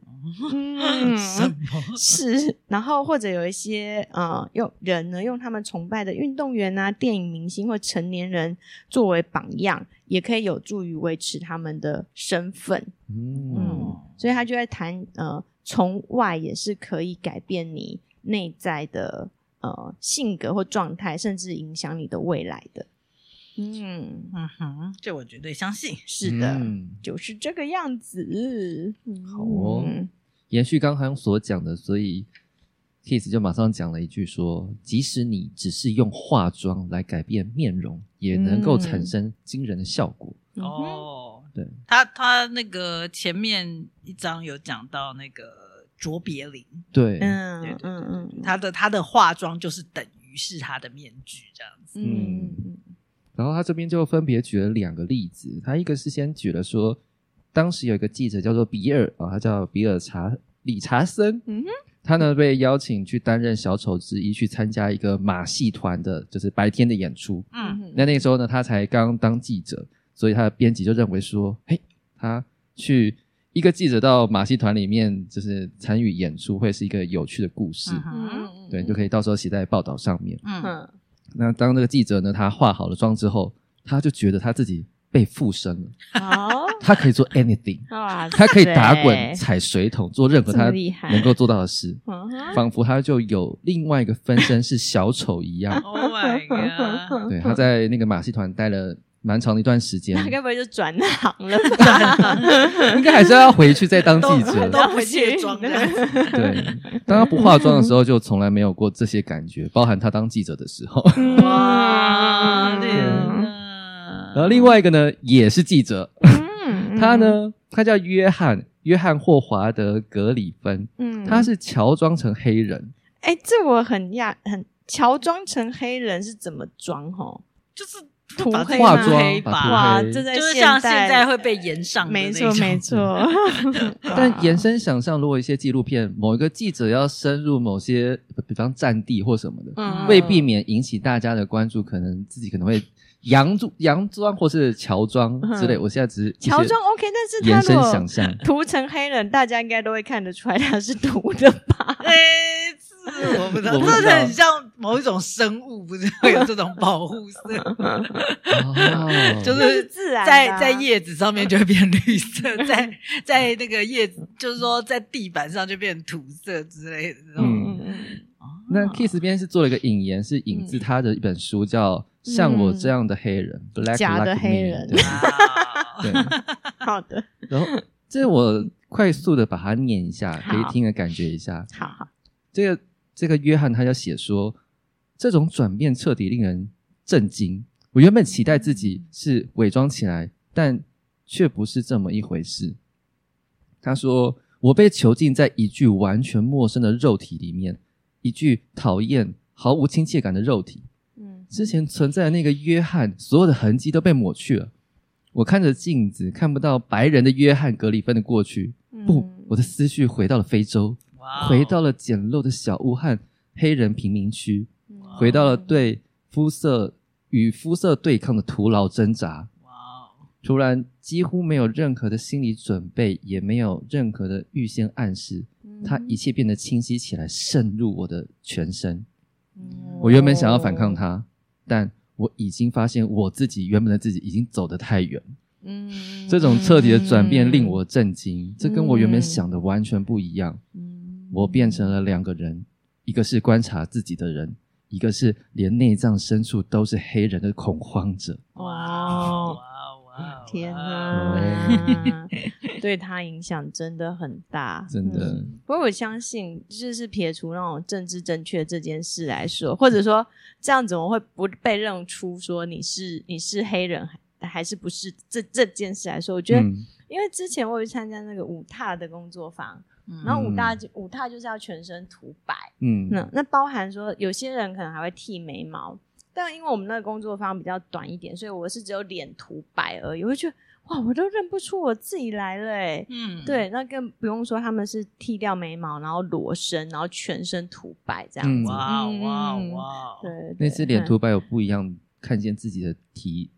嗯，什么？是，然后或者有一些呃，用人呢，用他们崇拜的运动员啊、电影明星或成年人作为榜样，也可以有助于维持他们的身份，嗯，嗯，所以他就在谈呃。从外也是可以改变你内在的呃性格或状态，甚至影响你的未来的。嗯嗯哼，这我绝对相信。是的，嗯、就是这个样子。好哦，嗯、延续刚刚所讲的，所以 Keith 就马上讲了一句说：即使你只是用化妆来改变面容，也能够产生惊人的效果。嗯、哦。对。他，他那个前面一章有讲到那个卓别林，对，嗯嗯嗯，他的他的化妆就是等于是他的面具这样子，嗯，然后他这边就分别举了两个例子，他一个是先举了说，当时有一个记者叫做比尔啊、哦，他叫比尔查理查森，嗯哼，他呢被邀请去担任小丑之一，去参加一个马戏团的，就是白天的演出，嗯哼，那那个时候呢，他才刚当记者。所以他的编辑就认为说，嘿，他去一个记者到马戏团里面，就是参与演出，会是一个有趣的故事，嗯、对，就可以到时候写在报道上面。嗯，那当这个记者呢，他化好了妆之后，他就觉得他自己被附身了，哦，他可以做 anything，他可以打滚、踩水桶，做任何他能够做到的事，仿佛他就有另外一个分身是小丑一样。Oh my god！对，他在那个马戏团待了。蛮长的一段时间，他该不会就转行了吧？应该还是要回去再当记者，都不卸妆这样子。对，当他不化妆的时候，就从来没有过这些感觉，包含他当记者的时候。哇，天哪！然后另外一个呢，也是记者，他呢，他叫约翰约翰霍华德格里芬，嗯，他是乔装成黑人。哎，这我很讶，很乔装成黑人是怎么装？哈，就是。涂黑化妆，哇，这在就是像现在会被延上的没错没错。但延伸想象，如果一些纪录片某一个记者要深入某些，比方战地或什么的，嗯、为避免引起大家的关注，可能自己可能会佯装、佯装或是乔装之类。嗯、我现在只是乔装 OK，但是延伸想象，涂成黑人，大家应该都会看得出来他是涂的吧？哎，是我不知道，这是很像某一种生物，不是会有这种保护色？哦，就是自然在在叶子上面就会变绿色，在在那个叶子，就是说在地板上就变土色之类的。那 Kiss 边是做了一个引言，是引自他的一本书，叫《像我这样的黑人》（Black Like Me）。假的黑人。对。好的。然后，这我。快速的把它念一下，可以听的感觉一下。好好，这个这个约翰他要写说，这种转变彻底令人震惊。我原本期待自己是伪装起来，但却不是这么一回事。他说，我被囚禁在一具完全陌生的肉体里面，一具讨厌、毫无亲切感的肉体。嗯，之前存在的那个约翰，所有的痕迹都被抹去了。我看着镜子，看不到白人的约翰·格里芬的过去。嗯、不，我的思绪回到了非洲，哇回到了简陋的小屋和黑人贫民区，回到了对肤色与肤色对抗的徒劳挣扎。哇突然，几乎没有任何的心理准备，也没有任何的预先暗示，它一切变得清晰起来，渗入我的全身。嗯、我原本想要反抗它，但。我已经发现我自己原本的自己已经走得太远，嗯，这种彻底的转变令我震惊，嗯、这跟我原本想的完全不一样，嗯，我变成了两个人，一个是观察自己的人，一个是连内脏深处都是黑人的恐慌者，哇哦。天呐，对他影响真的很大，真的。不过我相信，就是撇除那种政治正确这件事来说，或者说这样怎么会不被认出说你是你是黑人还是不是这这件事来说，我觉得，因为之前我有去参加那个舞踏的工作坊，然后五大五大就是要全身涂白，嗯，那那包含说有些人可能还会剃眉毛。但因为我们那个工作方比较短一点，所以我是只有脸涂白而已。我就觉得哇，我都认不出我自己来了哎。嗯，对，那更不用说他们是剃掉眉毛，然后裸身，然后全身涂白这样子。哇哇哇！对，那次脸涂白有不一样，看见自己的体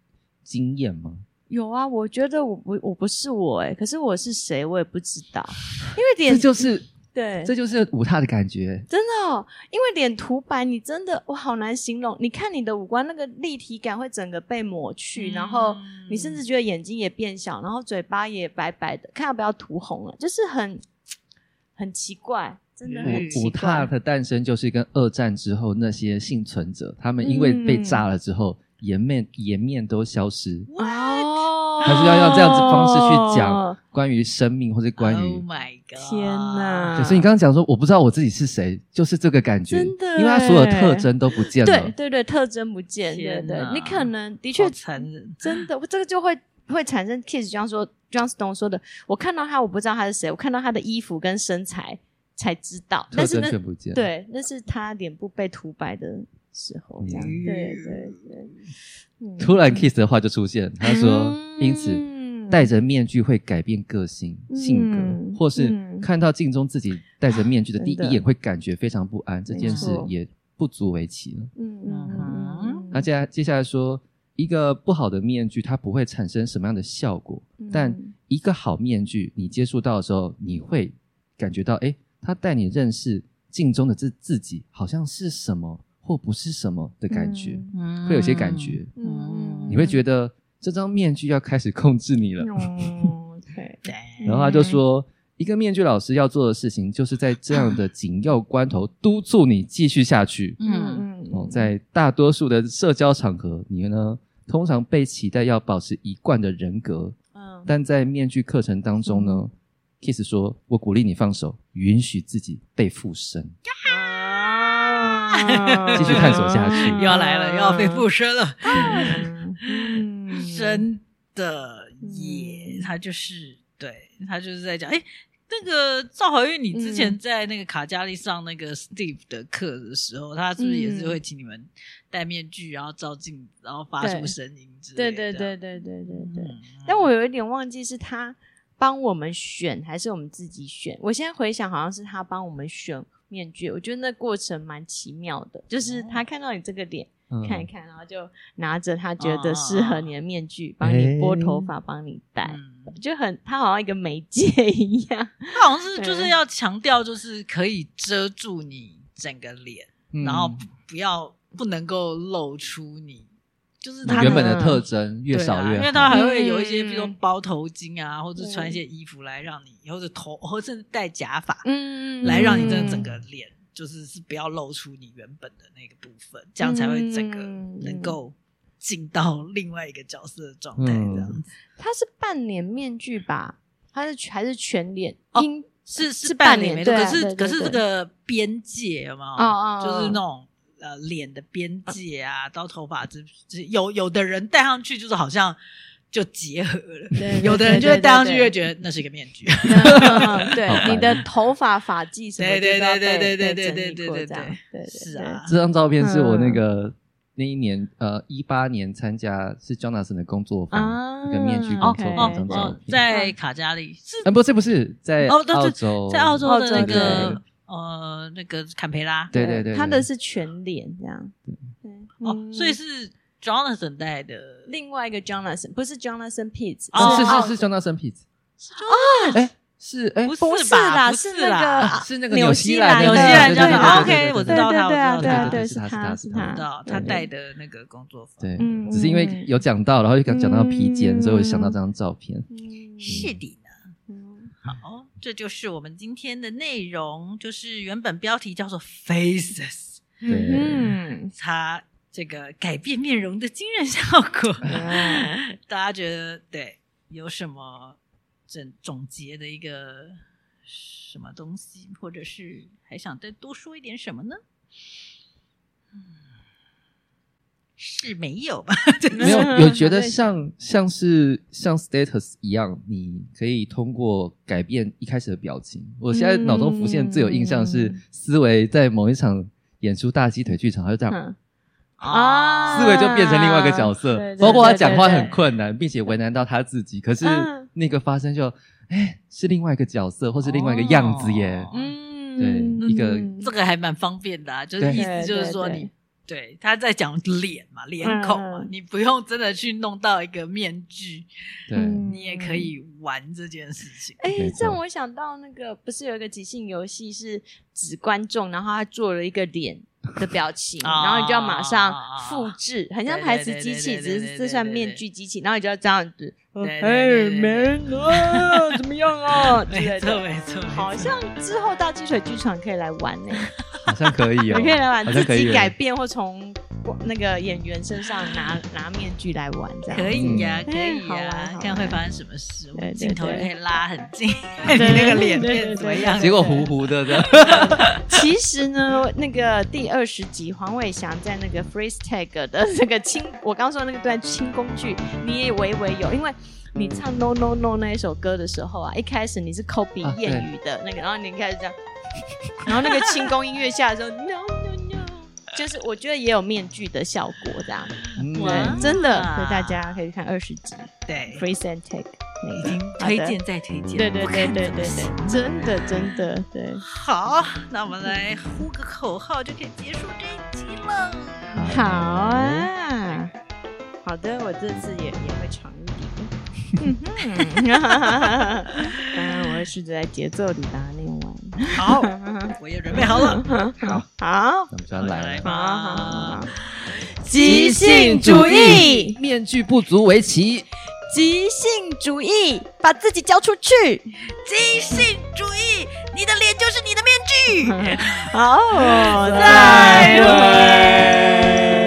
经验吗？有啊，我觉得我不我不是我欸，可是我是谁我也不知道，因为脸这就是。对，这就是舞踏的感觉，真的哦。因为脸涂白，你真的我好难形容。你看你的五官那个立体感会整个被抹去，嗯、然后你甚至觉得眼睛也变小，然后嘴巴也白白的。看要不要涂红了，就是很很奇怪，真的很奇怪。舞踏的诞生就是跟二战之后那些幸存者，他们因为被炸了之后，颜、嗯、面颜面都消失。哦，还是要用这样子方式去讲关于生命或者关于。Oh my 天呐！所以你刚刚讲说，我不知道我自己是谁，就是这个感觉，真的，因为他所有特征都不见了。对对对，特征不见，对对，你可能的确残忍，真的，这个就会会产生 Kiss，就像说 John Stone 说的，我看到他，我不知道他是谁，我看到他的衣服跟身材才知道，特征却不见。对，那是他脸部被涂白的时候，这样，对对对。突然 Kiss 的话就出现，他说，因此。戴着面具会改变个性、性格，嗯、或是看到镜中自己戴着面具的第一眼会感觉非常不安，啊、这件事也不足为奇了。嗯嗯。那接下接下来说，一个不好的面具它不会产生什么样的效果，嗯、但一个好面具你接触到的时候，你会感觉到，哎，他带你认识镜中的自自己，好像是什么或不是什么的感觉，嗯、会有些感觉，嗯，你会觉得。这张面具要开始控制你了。哦，对。然后他就说，一个面具老师要做的事情，就是在这样的紧要关头督促你继续下去。嗯嗯。哦，在大多数的社交场合，你呢通常被期待要保持一贯的人格。嗯。但在面具课程当中呢，Kiss 说：“我鼓励你放手，允许自己被附身。”啊！继续探索下去。又要来了，又要被附身了。嗯。真的耶，他就是对他就是在讲，哎，那个赵怀玉，你之前在那个卡加利上那个 Steve 的课的时候，他是不是也是会请你们戴面具，然后照镜子，然后发出声音之类的？对对对对对对对。但我有一点忘记是他帮我们选还是我们自己选？我现在回想，好像是他帮我们选面具。我觉得那过程蛮奇妙的，就是他看到你这个脸。看一看，然后就拿着他觉得适合你的面具，帮你拨头发，帮你戴，就很他好像一个媒介一样。他好像是就是要强调，就是可以遮住你整个脸，然后不要不能够露出你。就是他原本的特征越少越好，因为他还会有一些，比如说包头巾啊，或者穿一些衣服来让你，或者头，或者戴假发，嗯，来让你的整个脸就是是不要露出你原本的那个部分，这样才会整个能够进到另外一个角色的状态。这样子，他是半脸面具吧？他是还是全脸？应是是半脸，可是可是这个边界有没有？哦哦，就是那种。呃，脸的边界啊，到头发这这有有的人戴上去就是好像就结合了，对，有的人就会戴上去会觉得那是一个面具。对，你的头发发髻什么的，对对对对对对对对对对对，是啊。这张照片是我那个那一年呃一八年参加是 Jonathan 的工作坊，一个面具工作坊，在卡加利是？啊，不是不是在澳洲，在澳洲的那个。呃，那个坎培拉，对对对，他的是全脸这样，对。哦，所以是 Jonathan 带的，另外一个 Jonathan 不是 Jonathan Pitts，是是是 Jonathan Pitts，哦，哎，是哎，不是吧？是那个是那个纽西兰纽西兰叫的，OK，我知道他，我知道他，对是他是他是他，知道他带的那个工作服，对，只是因为有讲到，然后又讲讲到披肩，所以我想到这张照片，是的。好，这就是我们今天的内容，就是原本标题叫做 Faces，嗯，它这个改变面容的惊人效果，大家觉得对有什么总总结的一个什么东西，或者是还想再多说一点什么呢？是没有吧？没有，有觉得像像是像 status 一样，你可以通过改变一开始的表情。我现在脑中浮现最有印象是思维在某一场演出大鸡腿剧场，他就这样啊，思维就变成另外一个角色，包括他讲话很困难，并且为难到他自己。可是那个发生就哎，是另外一个角色，或是另外一个样子耶。嗯，对，一个这个还蛮方便的，就是意思就是说你。对，他在讲脸嘛，脸孔嘛，嗯、你不用真的去弄到一个面具，对，你也可以玩这件事情。哎、嗯，这让我想到那个，不是有一个即兴游戏是指观众，然后他做了一个脸的表情，然后你就要马上复制，很像台词机器，只是这算面具机器，然后你就要这样子。哎，man 啊，怎么样啊？没错没错，好像之后到积水剧场可以来玩呢，好像可以哦，你可以来玩，自己改变或从那个演员身上拿拿面具来玩，这样。可以呀，可以呀，看会发生什么事，镜头也可以拉很近，你那个脸变怎么样？结果糊糊的这样。其实呢，那个第二十集黄伟翔在那个 freeze tag 的那个轻，我刚说那个段轻工具，你也微微有，因为。你唱 No No No 那一首歌的时候啊，一开始你是 copy 谚语的那个，然后你开始这样，然后那个轻功音乐下的时候 No No No，就是我觉得也有面具的效果这样，对，真的，所以大家可以看二十集，对，Freeze and Take，已经推荐再推荐，对对对对对对，真的真的对。好，那我们来呼个口号就可以结束这一集了。好啊，好的，我这次也也会长一点。嗯哼，当然我会试着在节奏里把它念完。好，我也准备好了。好，好，那我们来吧。好好好，即兴主义，面具不足为奇。即兴主义，把自己交出去。即兴主义，你的脸就是你的面具。好，再会。